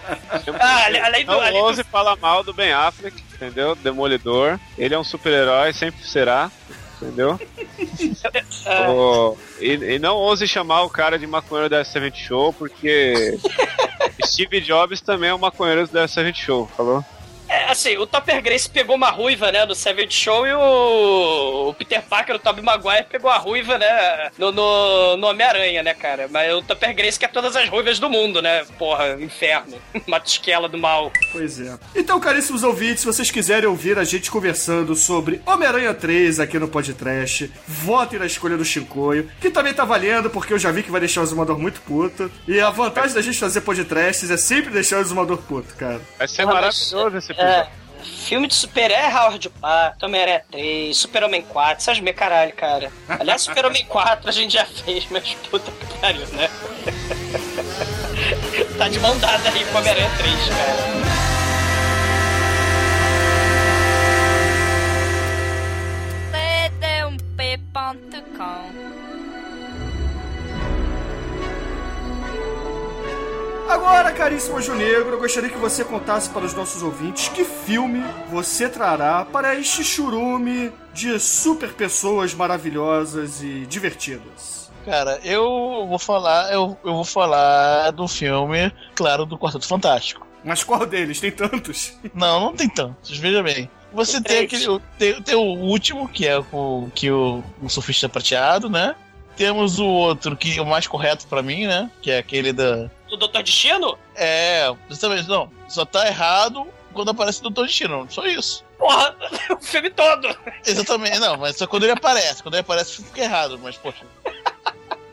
Ah, além do- Não além do- falar mal do Ben Affleck, entendeu? Demolidor. Ele é um super-herói, sempre será. Entendeu? Ah. O- e, e não ouse chamar o cara de maconheiro da Seventh Show, porque Steve Jobs também é um maconheiro da Seventh Show, falou? É, assim, o Topper Grace pegou uma ruiva, né, do Seventh Show e o, o Peter Parker, o Tobey Maguire, pegou a ruiva, né, no, no, no Homem-Aranha, né, cara? Mas o Topper Grace quer todas as ruivas do mundo, né? Porra, inferno. Matusquela do mal. Pois é. Então, caríssimos ouvintes, se vocês quiserem ouvir a gente conversando sobre Homem-Aranha 3 aqui no podcast, votem na escolha do Shinkoio, que também tá valendo, porque eu já vi que vai deixar o Zumador muito puto. E a vantagem da gente fazer podcasts é sempre deixar o Zumador puto, cara. Vai ser Porra, mas- maravilhoso esse episódio. É, filme de super-herói, Howard Pato, Homem-Aranha 3, Super-Homem 4, essas me caralho, cara. Aliás, Super-Homem 4 a gente já fez, mas puta que pariu, né? tá de mão dada aí com Homem-Aranha 3, cara. cd1p.com Agora, caríssimo Anjo Negro, eu gostaria que você contasse para os nossos ouvintes que filme você trará para este churume de super pessoas maravilhosas e divertidas. Cara, eu vou falar, eu, eu vou falar do filme, claro, do Quarteto Fantástico. Mas qual deles? Tem tantos. Não, não tem tantos, veja bem. Você tem aquele. o- Tem, tem o último, que é o que o, o surfista prateado, né? Temos o outro, que é o mais correto pra mim, né? Que é aquele da. Do Doutor Destino? É, justamente, não. Só tá errado quando aparece o Doutor Destino, só isso. Porra, o filme todo. Exatamente, não, mas só quando ele aparece. Quando ele aparece fica errado, mas poxa.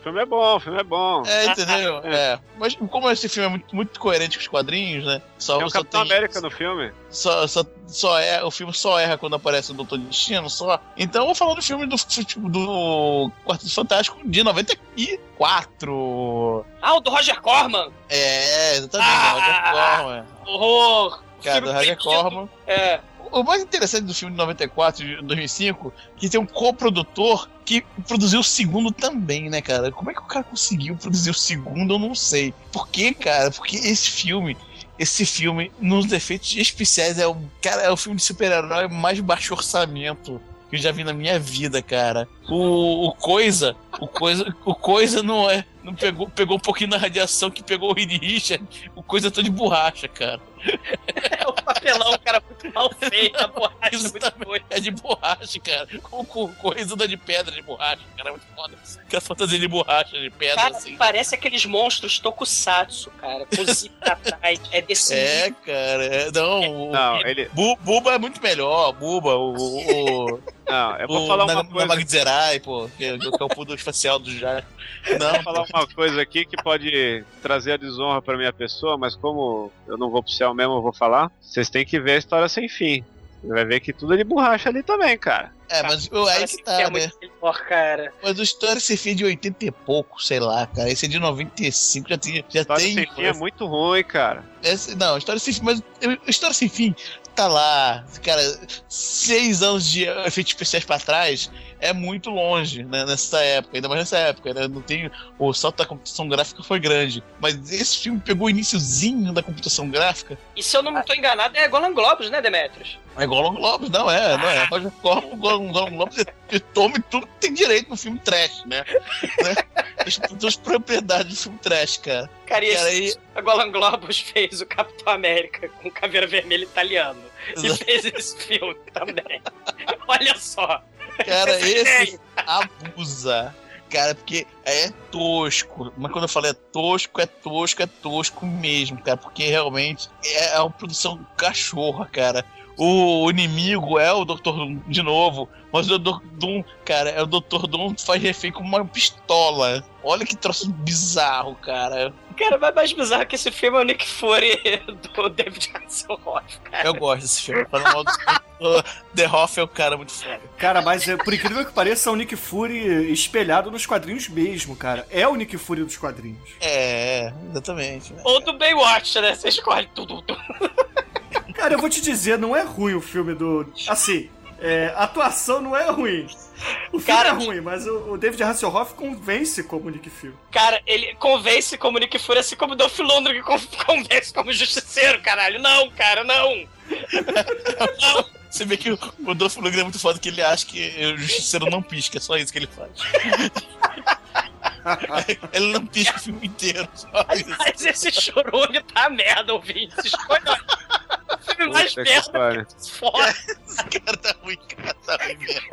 Filme é bom, o filme é bom. É, entendeu? É. Mas como esse filme é muito, muito coerente com os quadrinhos, né? Só, Tem o só Capitão tem- América no filme. Só, só, só é, o filme só erra quando aparece o Doutor Destino, só. Então eu vou falar do filme do, tipo, do Quarteto Fantástico de 94. Ah, o do Roger Corman. É, exatamente, Ah! Roger Corman. Horror. Cara, do Roger. Corman. É. O mais interessante do filme de 94 e de 2005 que tem um coprodutor que produziu o segundo também, né, cara? Como é que o cara conseguiu produzir o segundo, eu não sei. Por quê, cara? Porque esse filme, esse filme, nos efeitos especiais, é o, cara, é o filme de super-herói mais baixo orçamento que eu já vi na minha vida, cara. O, o Coisa, o Coisa, o Coisa não é, não pegou, pegou um pouquinho na radiação que pegou o Richard, o Coisa tá de borracha, cara. É o papelão, cara, muito mal feito, a borracha muito doida. É de borracha, cara. Com, com coisa da de pedra de borracha, cara. É muito foda. Que a fantasia de borracha, de pedra, Cara, assim. parece aqueles monstros tokusatsu, cara, com pra. É desse É, nível. cara. é- não, o, Não, ele. Bu- Buba é muito melhor. Buba, o. o, o Não, eu vou o falar Na- uma coisa. Namagzerai, pô, que, é- que é o pudor facial do Jar. Não, Vou falar uma coisa aqui que pode trazer a desonra pra minha pessoa, mas como eu não vou pro céu mesmo, eu vou falar. Vocês têm que ver a história sem fim. Você vai ver que tudo é de borracha ali também, cara. É, mas o- aí que tá, é né? melhor, cara. Mas o História Sem Fim é de 80 e pouco, sei lá, cara. Esse é de 95, já tem. Já História tem sem fim é muito ruim, cara. Esse, não, História Sem Fim, mas eh, História Sem Fim tá lá, cara, seis anos de efeitos especiais pra trás é muito longe, né, nessa época, ainda mais nessa época, né, não tem, o salto da computação gráfica foi grande, mas esse filme pegou o iniciozinho da computação gráfica, E se eu não me tô enganado, é Golan Globos, né, Demetrius? é igual ao Globos, não é, não é, Roger Corman, Golden Globos, e tome tudo que tem direito no filme trash, né, né? As, as propriedades do filme trash, cara. Cara, e Cara, esse, a Golan Globos fez o Capitão América com caveira vermelha italiano. E fez esse filme também. Olha só. Cara, esse abusa. Cara, porque é tosco. Mas quando eu falo é tosco, é tosco, é tosco mesmo, cara. Porque realmente é uma produção cachorra, cara. O inimigo é o Dr. Doom de novo. Mas o Dr. Doom, cara, é o Dr. Doom que faz refém com uma pistola. Olha que troço bizarro, cara. Cara, mas mais bizarro que esse filme é o Nick Fury do David Hasselhoff, cara. Eu gosto desse filme. Falando mal do- The Hoff é o cara muito foda. Cara, mas é, por incrível que pareça, é o Nick Fury espelhado nos quadrinhos mesmo, cara. É o Nick Fury dos quadrinhos. É, exatamente. Ou do Baywatch, né? Você escolhe tudo. tudo. Cara, eu vou te dizer, não é ruim o filme do. Assim, é, a atuação não é ruim. O filme Cara, é ruim, mas o, o David Hasselhoff convence como Nick Fury. Cara, ele convence como Nick Fury, assim como o Dolph Lundgren con- convence como Justiceiro, caralho. Não, cara, não. Você vê que o, o Dolph Lundgren é muito foda que ele acha que o justiceiro não pisca, é só isso que ele faz. ele não pisca o filme inteiro, só isso. Mas esse chorume tá merda, ouvinte. Escolha filme mais merda. Foda. Esse cara tá ruim, cara, tá ruim mesmo.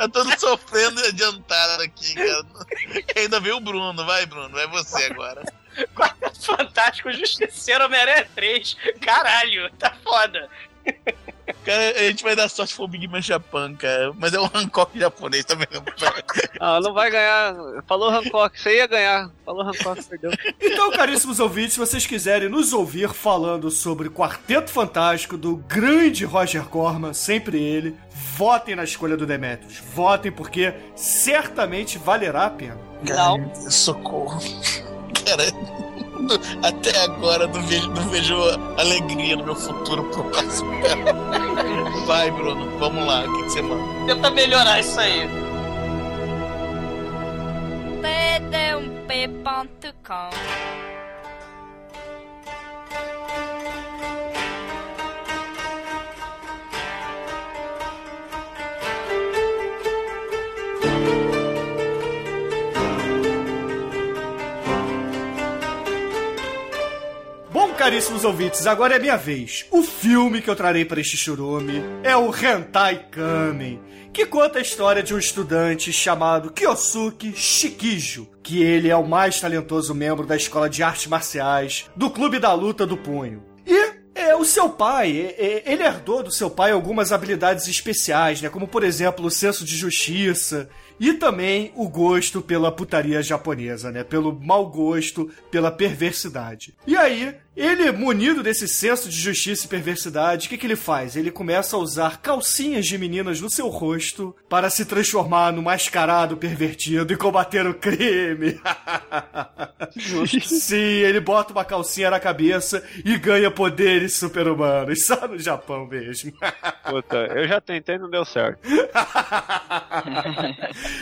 Eu tô sofrendo e adiantado aqui, cara. Ainda veio o Bruno, vai, Bruno, vai você agora. Quarteto Fantástico, Justiceiro, Homem-Aranha 3. Caralho, tá foda. Cara, a gente vai dar sorte se for o Big Man Japan, cara. Mas é um Hancock japonês também. Ah, não vai ganhar. Falou Hancock, você ia ganhar. Falou Hancock, perdeu. Então, caríssimos ouvintes, se vocês quiserem nos ouvir falando sobre Quarteto Fantástico do grande Roger Corman, sempre ele, votem na escolha do Demetrius. Votem porque certamente valerá a pena. Não. Socorro. Até agora não vejo, não vejo alegria no meu futuro próximo. cara. Vai, Bruno, vamos lá. O que, que você manda? Tenta melhorar isso aí. td1p.com caríssimos ouvintes, agora é minha vez. O filme que eu trarei para este churume é o Hentai Kamen, que conta a história de um estudante chamado Kyosuke Shikijo, que ele é o mais talentoso membro da escola de artes marciais do Clube da Luta do Punho. E é o seu pai, é, é, ele herdou do seu pai algumas habilidades especiais, né? Como, por exemplo, o senso de justiça e também o gosto pela putaria japonesa, né? Pelo mau gosto, pela perversidade. E aí, ele, munido desse senso de justiça e perversidade, o que, que ele faz? Ele começa a usar calcinhas de meninas no seu rosto para se transformar no mascarado pervertido e combater o crime. Sim, ele bota uma calcinha na cabeça e ganha poderes super-humanos. Só no Japão mesmo. Puta, eu já tentei e não deu certo.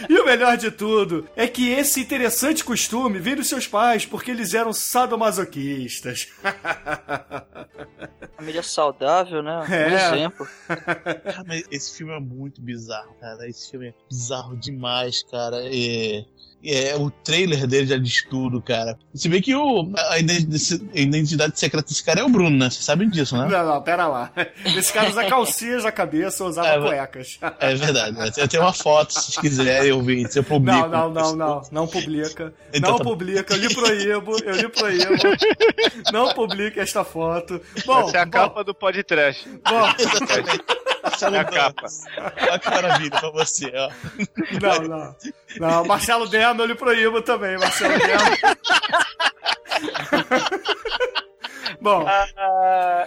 E o melhor de tudo é que esse interessante costume vem dos seus pais, porque eles eram sadomasoquistas. Família saudável, né? Um É. exemplo. Cara, mas esse filme é muito bizarro, cara. Esse filme é bizarro demais, cara. É, é, o trailer dele já diz tudo, cara. Você vê que o, a identi- a identidade secreta desse cara é o Bruno, né? Vocês sabem disso, né? Não, não, pera lá. Esse cara usa calcinhas na cabeça, usava É, cuecas. É verdade. né? Eu tenho uma foto, se vocês quiserem ouvir. Se eu publico. Não, não, não, não. Não publica. Então não tá publica. Eu lhe proíbo. Eu lhe proíbo. Não publique esta foto. Bom, Essa é a bom, capa do podcast. bom. Marcelo É a capa. Olha que maravilha pra você, ó. Não, não. Não, Marcelo Dema eu lhe proíbo também, Marcelo Dema. Bom,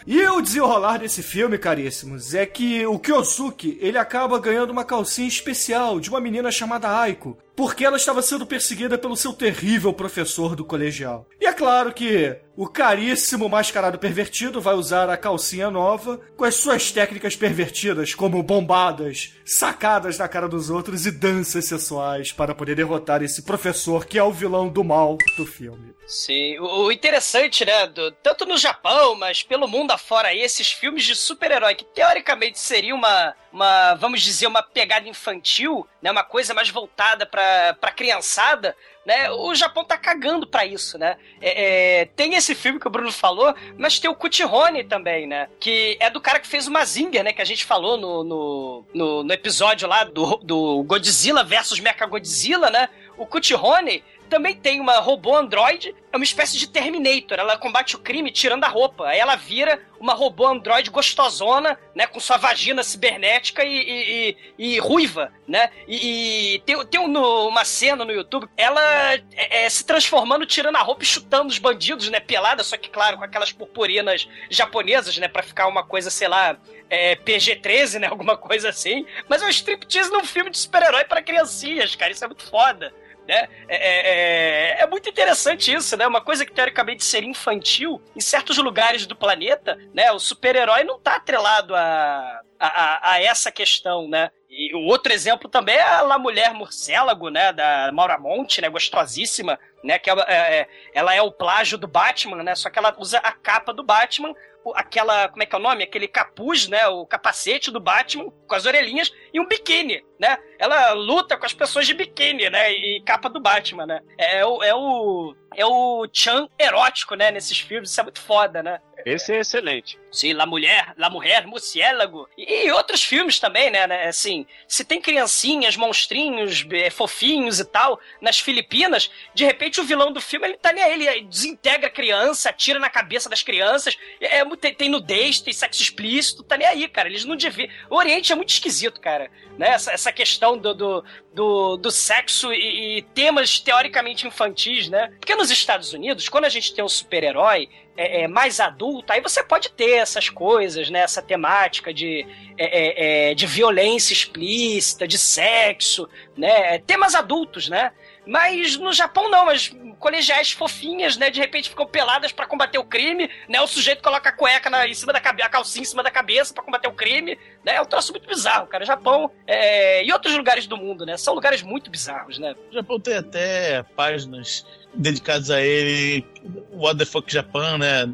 e o desenrolar desse filme, caríssimos, é que o Kyosuke, ele acaba ganhando uma calcinha especial de uma menina chamada Aiko, porque ela estava sendo perseguida pelo seu terrível professor do colegial. E é claro que o caríssimo mascarado pervertido vai usar a calcinha nova com as suas técnicas pervertidas, como bombadas, sacadas na cara dos outros e danças sensuais para poder derrotar esse professor que é o vilão do mal do filme. Sim, o interessante, né, do- tanto no Japão, mas pelo mundo afora esses filmes de super-herói, que teoricamente seria uma, uma, vamos dizer, uma pegada infantil, né, uma coisa mais voltada pra, pra criançada, né, o Japão tá cagando pra isso, né. É, é, tem esse filme que o Bruno falou, mas tem o Kuchihone também, né, que é do cara que fez o Mazinger, né, que a gente falou no, no, no, no episódio lá do, do Godzilla versus Mechagodzilla, né, o Kuchihone também tem uma robô androide, é uma espécie de Terminator. Ela combate o crime tirando a roupa. Aí ela vira uma robô androide gostosona, né? Com sua vagina cibernética e, e- e- ruiva, né? E, e tem, tem um uma cena no YouTube, ela é, é, se transformando, tirando a roupa e chutando os bandidos, né? Pelada, só que, claro, com aquelas purpurinas japonesas, né? Pra ficar uma coisa, sei lá, é, PG-13, né? Alguma coisa assim. Mas é um striptease num filme de super-herói pra criancinhas, cara. Isso é muito foda né? É, é- é- é muito interessante isso, né? Uma coisa que teoricamente seria infantil, em certos lugares do planeta, né? O super-herói não tá atrelado a, a, a- essa questão, né? E o outro exemplo também é a La Mulher Morcélago, né? Da Maura Monte, né? Gostosíssima, né? Que ela é, ela é o plágio do Batman, né? Só que ela usa a capa do Batman, aquela, como é que é o nome? Aquele capuz, né? O capacete do Batman com as orelhinhas e um biquíni, né? Ela luta com as pessoas de biquíni, né? E capa do Batman, né? É, o é o é o Chan erótico, né? Nesses filmes, isso é muito foda, né? Esse é excelente. Sim, La Mulher, La Mulher, Murciélago. E, outros filmes também, né, né? Assim, se tem criancinhas, monstrinhos, eh, fofinhos e tal, nas Filipinas, de repente o vilão do filme, ele tá nem aí, ele desintegra a criança, atira na cabeça das crianças, é, é tem, tem nudez, tem sexo explícito, tá nem aí, cara. Eles não deviam... O Oriente é muito esquisito, cara. Né? Essa, essa questão do, do, do, do sexo e, e temas teoricamente infantis, né? Porque nos Estados Unidos, quando a gente tem um super-herói, é, é, mais adulta, aí você pode ter essas coisas, né? Essa temática de, é, é, é, de violência explícita, de sexo, né? Temas adultos, né? Mas no Japão não, as colegiais fofinhas, né? De repente ficam peladas pra combater o crime, né? O sujeito coloca a cueca na, em cima da cabeça, a calcinha em cima da cabeça pra combater o crime, né? É um troço muito bizarro, cara. Japão é, e outros lugares do mundo, né? São lugares muito bizarros, né? O Japão tem até páginas dedicadas a ele. What the fuck Japan, né?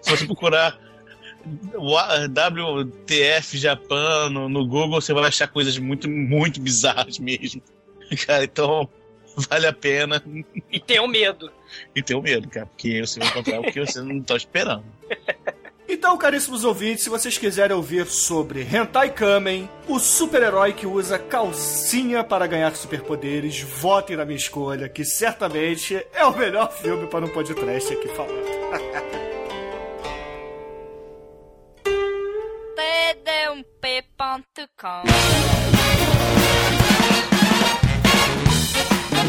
Se você procurar WTF Japan no, no Google, você vai achar coisas muito, muito bizarras mesmo. Cara, então vale a pena. E tenham medo. E tenham medo, cara, porque você vai encontrar o que você não tá esperando. Então, caríssimos ouvintes, se vocês quiserem ouvir sobre Hentai Kamen, o super-herói que usa calcinha para ganhar superpoderes, votem na minha escolha, que certamente é o melhor filme para um podcast aqui falando. Batman.com.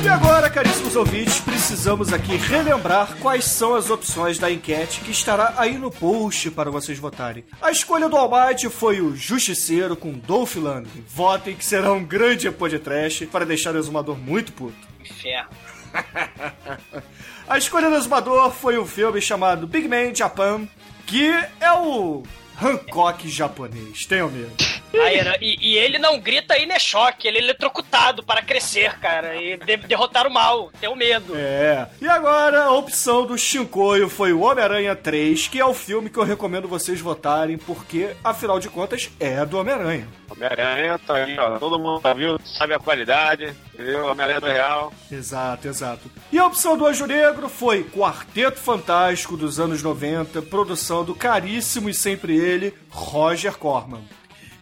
E agora, caríssimos ouvintes, precisamos aqui relembrar quais são as opções da enquete que estará aí no post para vocês votarem. A escolha do Almighty foi o Justiceiro com Dolph Lundgren. Votem que será um grande podcast para deixar o exumador muito puto. Inferno. A escolha do exumador foi um filme chamado Big Man Japan, que é o Hancock japonês. Tenham medo. Aí, era- e, e ele não grita aí, né? Choque. Ele é eletrocutado para crescer, cara. E de- derrotar o mal. Tenho medo. É. E agora a opção do Shinkoio foi o Homem-Aranha 3, que é o filme que eu recomendo vocês votarem, porque, afinal de contas, é do Homem-Aranha. Homem-Aranha tá aí, ó. Todo mundo tá viu, sabe a qualidade, entendeu? Homem-Aranha do Real. Exato, exato. E a opção do Anjo Negro foi Quarteto Fantástico dos anos 90, produção do caríssimo e sempre ele, Roger Corman.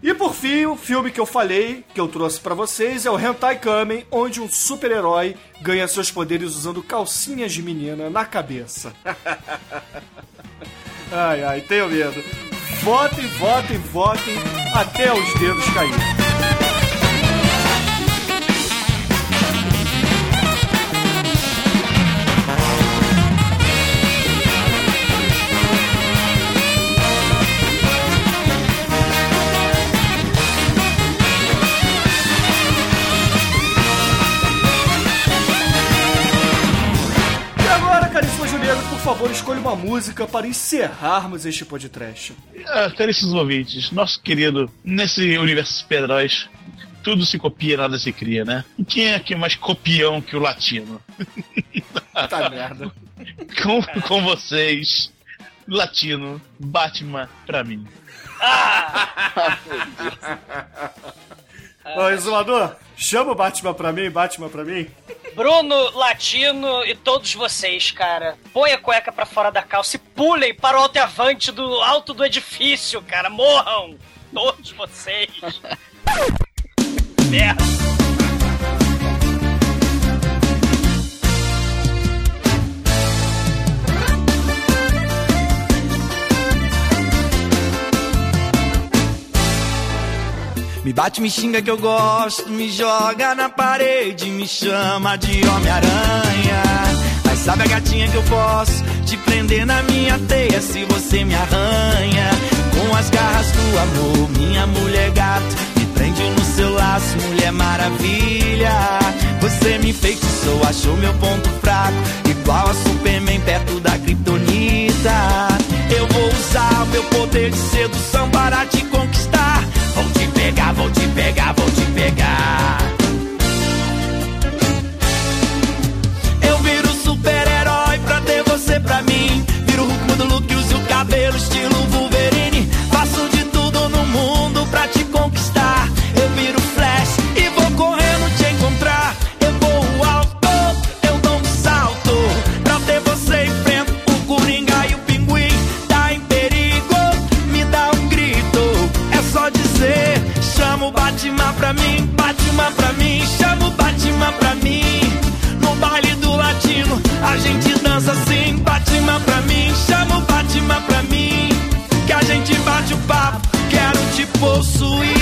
E por fim, o filme que eu falei, que eu trouxe pra vocês, é o Hentai Kamen, onde um super-herói ganha seus poderes usando calcinhas de menina na cabeça. ai, ai, tenho medo. Votem, votem, votem até os dedos caírem. Favor, escolha uma música para encerrarmos este podcast. Ah, caríssimos ouvintes, nosso querido, nesse universo super-heróis, tudo se copia, nada se cria, né? E quem é aqui mais copião que o latino? Tá merda. Com, com vocês, latino, Batman pra mim. Ô, Isolador, chama o Batman pra mim, Batman pra mim. Bruno, Latino e todos vocês, cara. Põe a cueca pra fora da calça e pulem para o alto e avante do alto do edifício, cara. Morram! Todos vocês. Merda. Me bate, me xinga que eu gosto, me joga na parede, me chama de Homem-Aranha. Mas sabe a gatinha que eu posso te prender na minha teia se você me arranha? Com as garras do amor, minha mulher gato, me prende no seu laço, mulher maravilha. Você me enfeitiçou, achou meu ponto fraco, igual a Superman perto da Kryptonita. Eu vou usar o meu poder de sedução para te a gente dança assim, Batman pra mim, chama o Batman pra mim. Que a gente bate o papo, quero te possuir.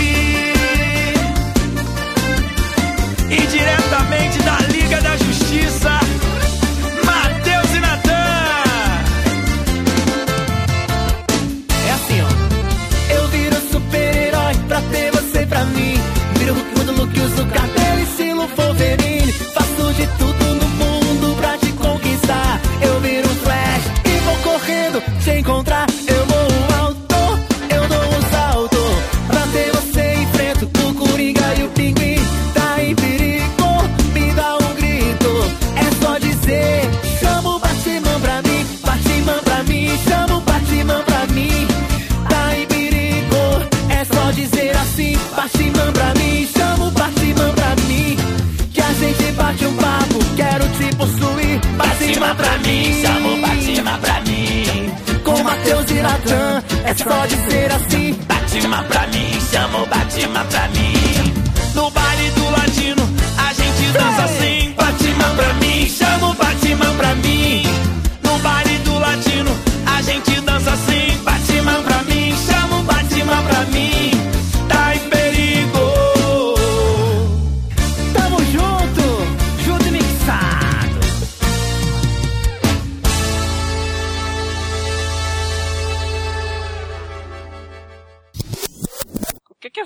Matheus e Natan, é só dizer assim, Batman pra mim, chama o Batman pra mim.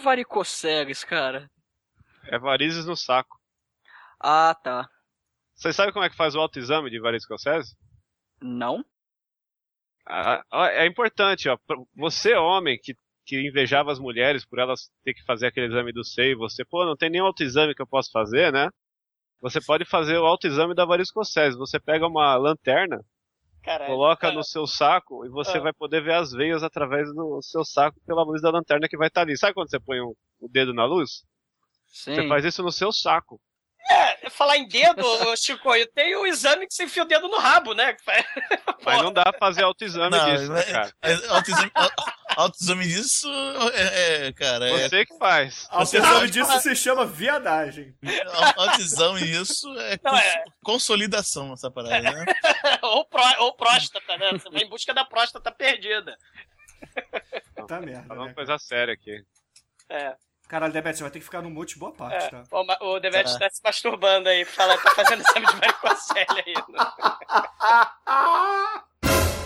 Varicoceles, cara? É varizes no saco. Ah, tá. Vocês sabem como é que faz o autoexame de varicocele? Não? Ah, ó, é importante, ó. Você, homem, que, que invejava as mulheres por elas ter que fazer aquele exame do seio, você, pô, não tem nenhum autoexame que eu possa fazer, né? Você pode fazer o autoexame da varicocele. Você pega uma lanterna, Caralho. coloca no seu saco e você Ah. vai poder ver as veias através do seu saco pela luz da lanterna que vai estar ali. Sabe quando você põe o, o dedo na luz? Sim. Você faz isso no seu saco. É, falar em dedo, Chico, eu tenho o exame que você enfia o dedo no rabo, né? Mas não dá pra fazer autoexame disso, né, cara? é- autoexame, au- autoexame disso é, é, cara. É, Você que faz. Autoexame disso se chama viadagem. au- autoexame disso é, Não, cons- é- consolidação essa parada, né? ou, pró- ou próstata, né? Você vai em busca da próstata perdida. Tá merda, Falando né? coisa séria aqui. É. Caralho, Debete, você vai ter que ficar no mute boa parte, É, tá? o, o Devet Tá. tá se masturbando aí, fala, tá fazendo exame de varicocele aí. né?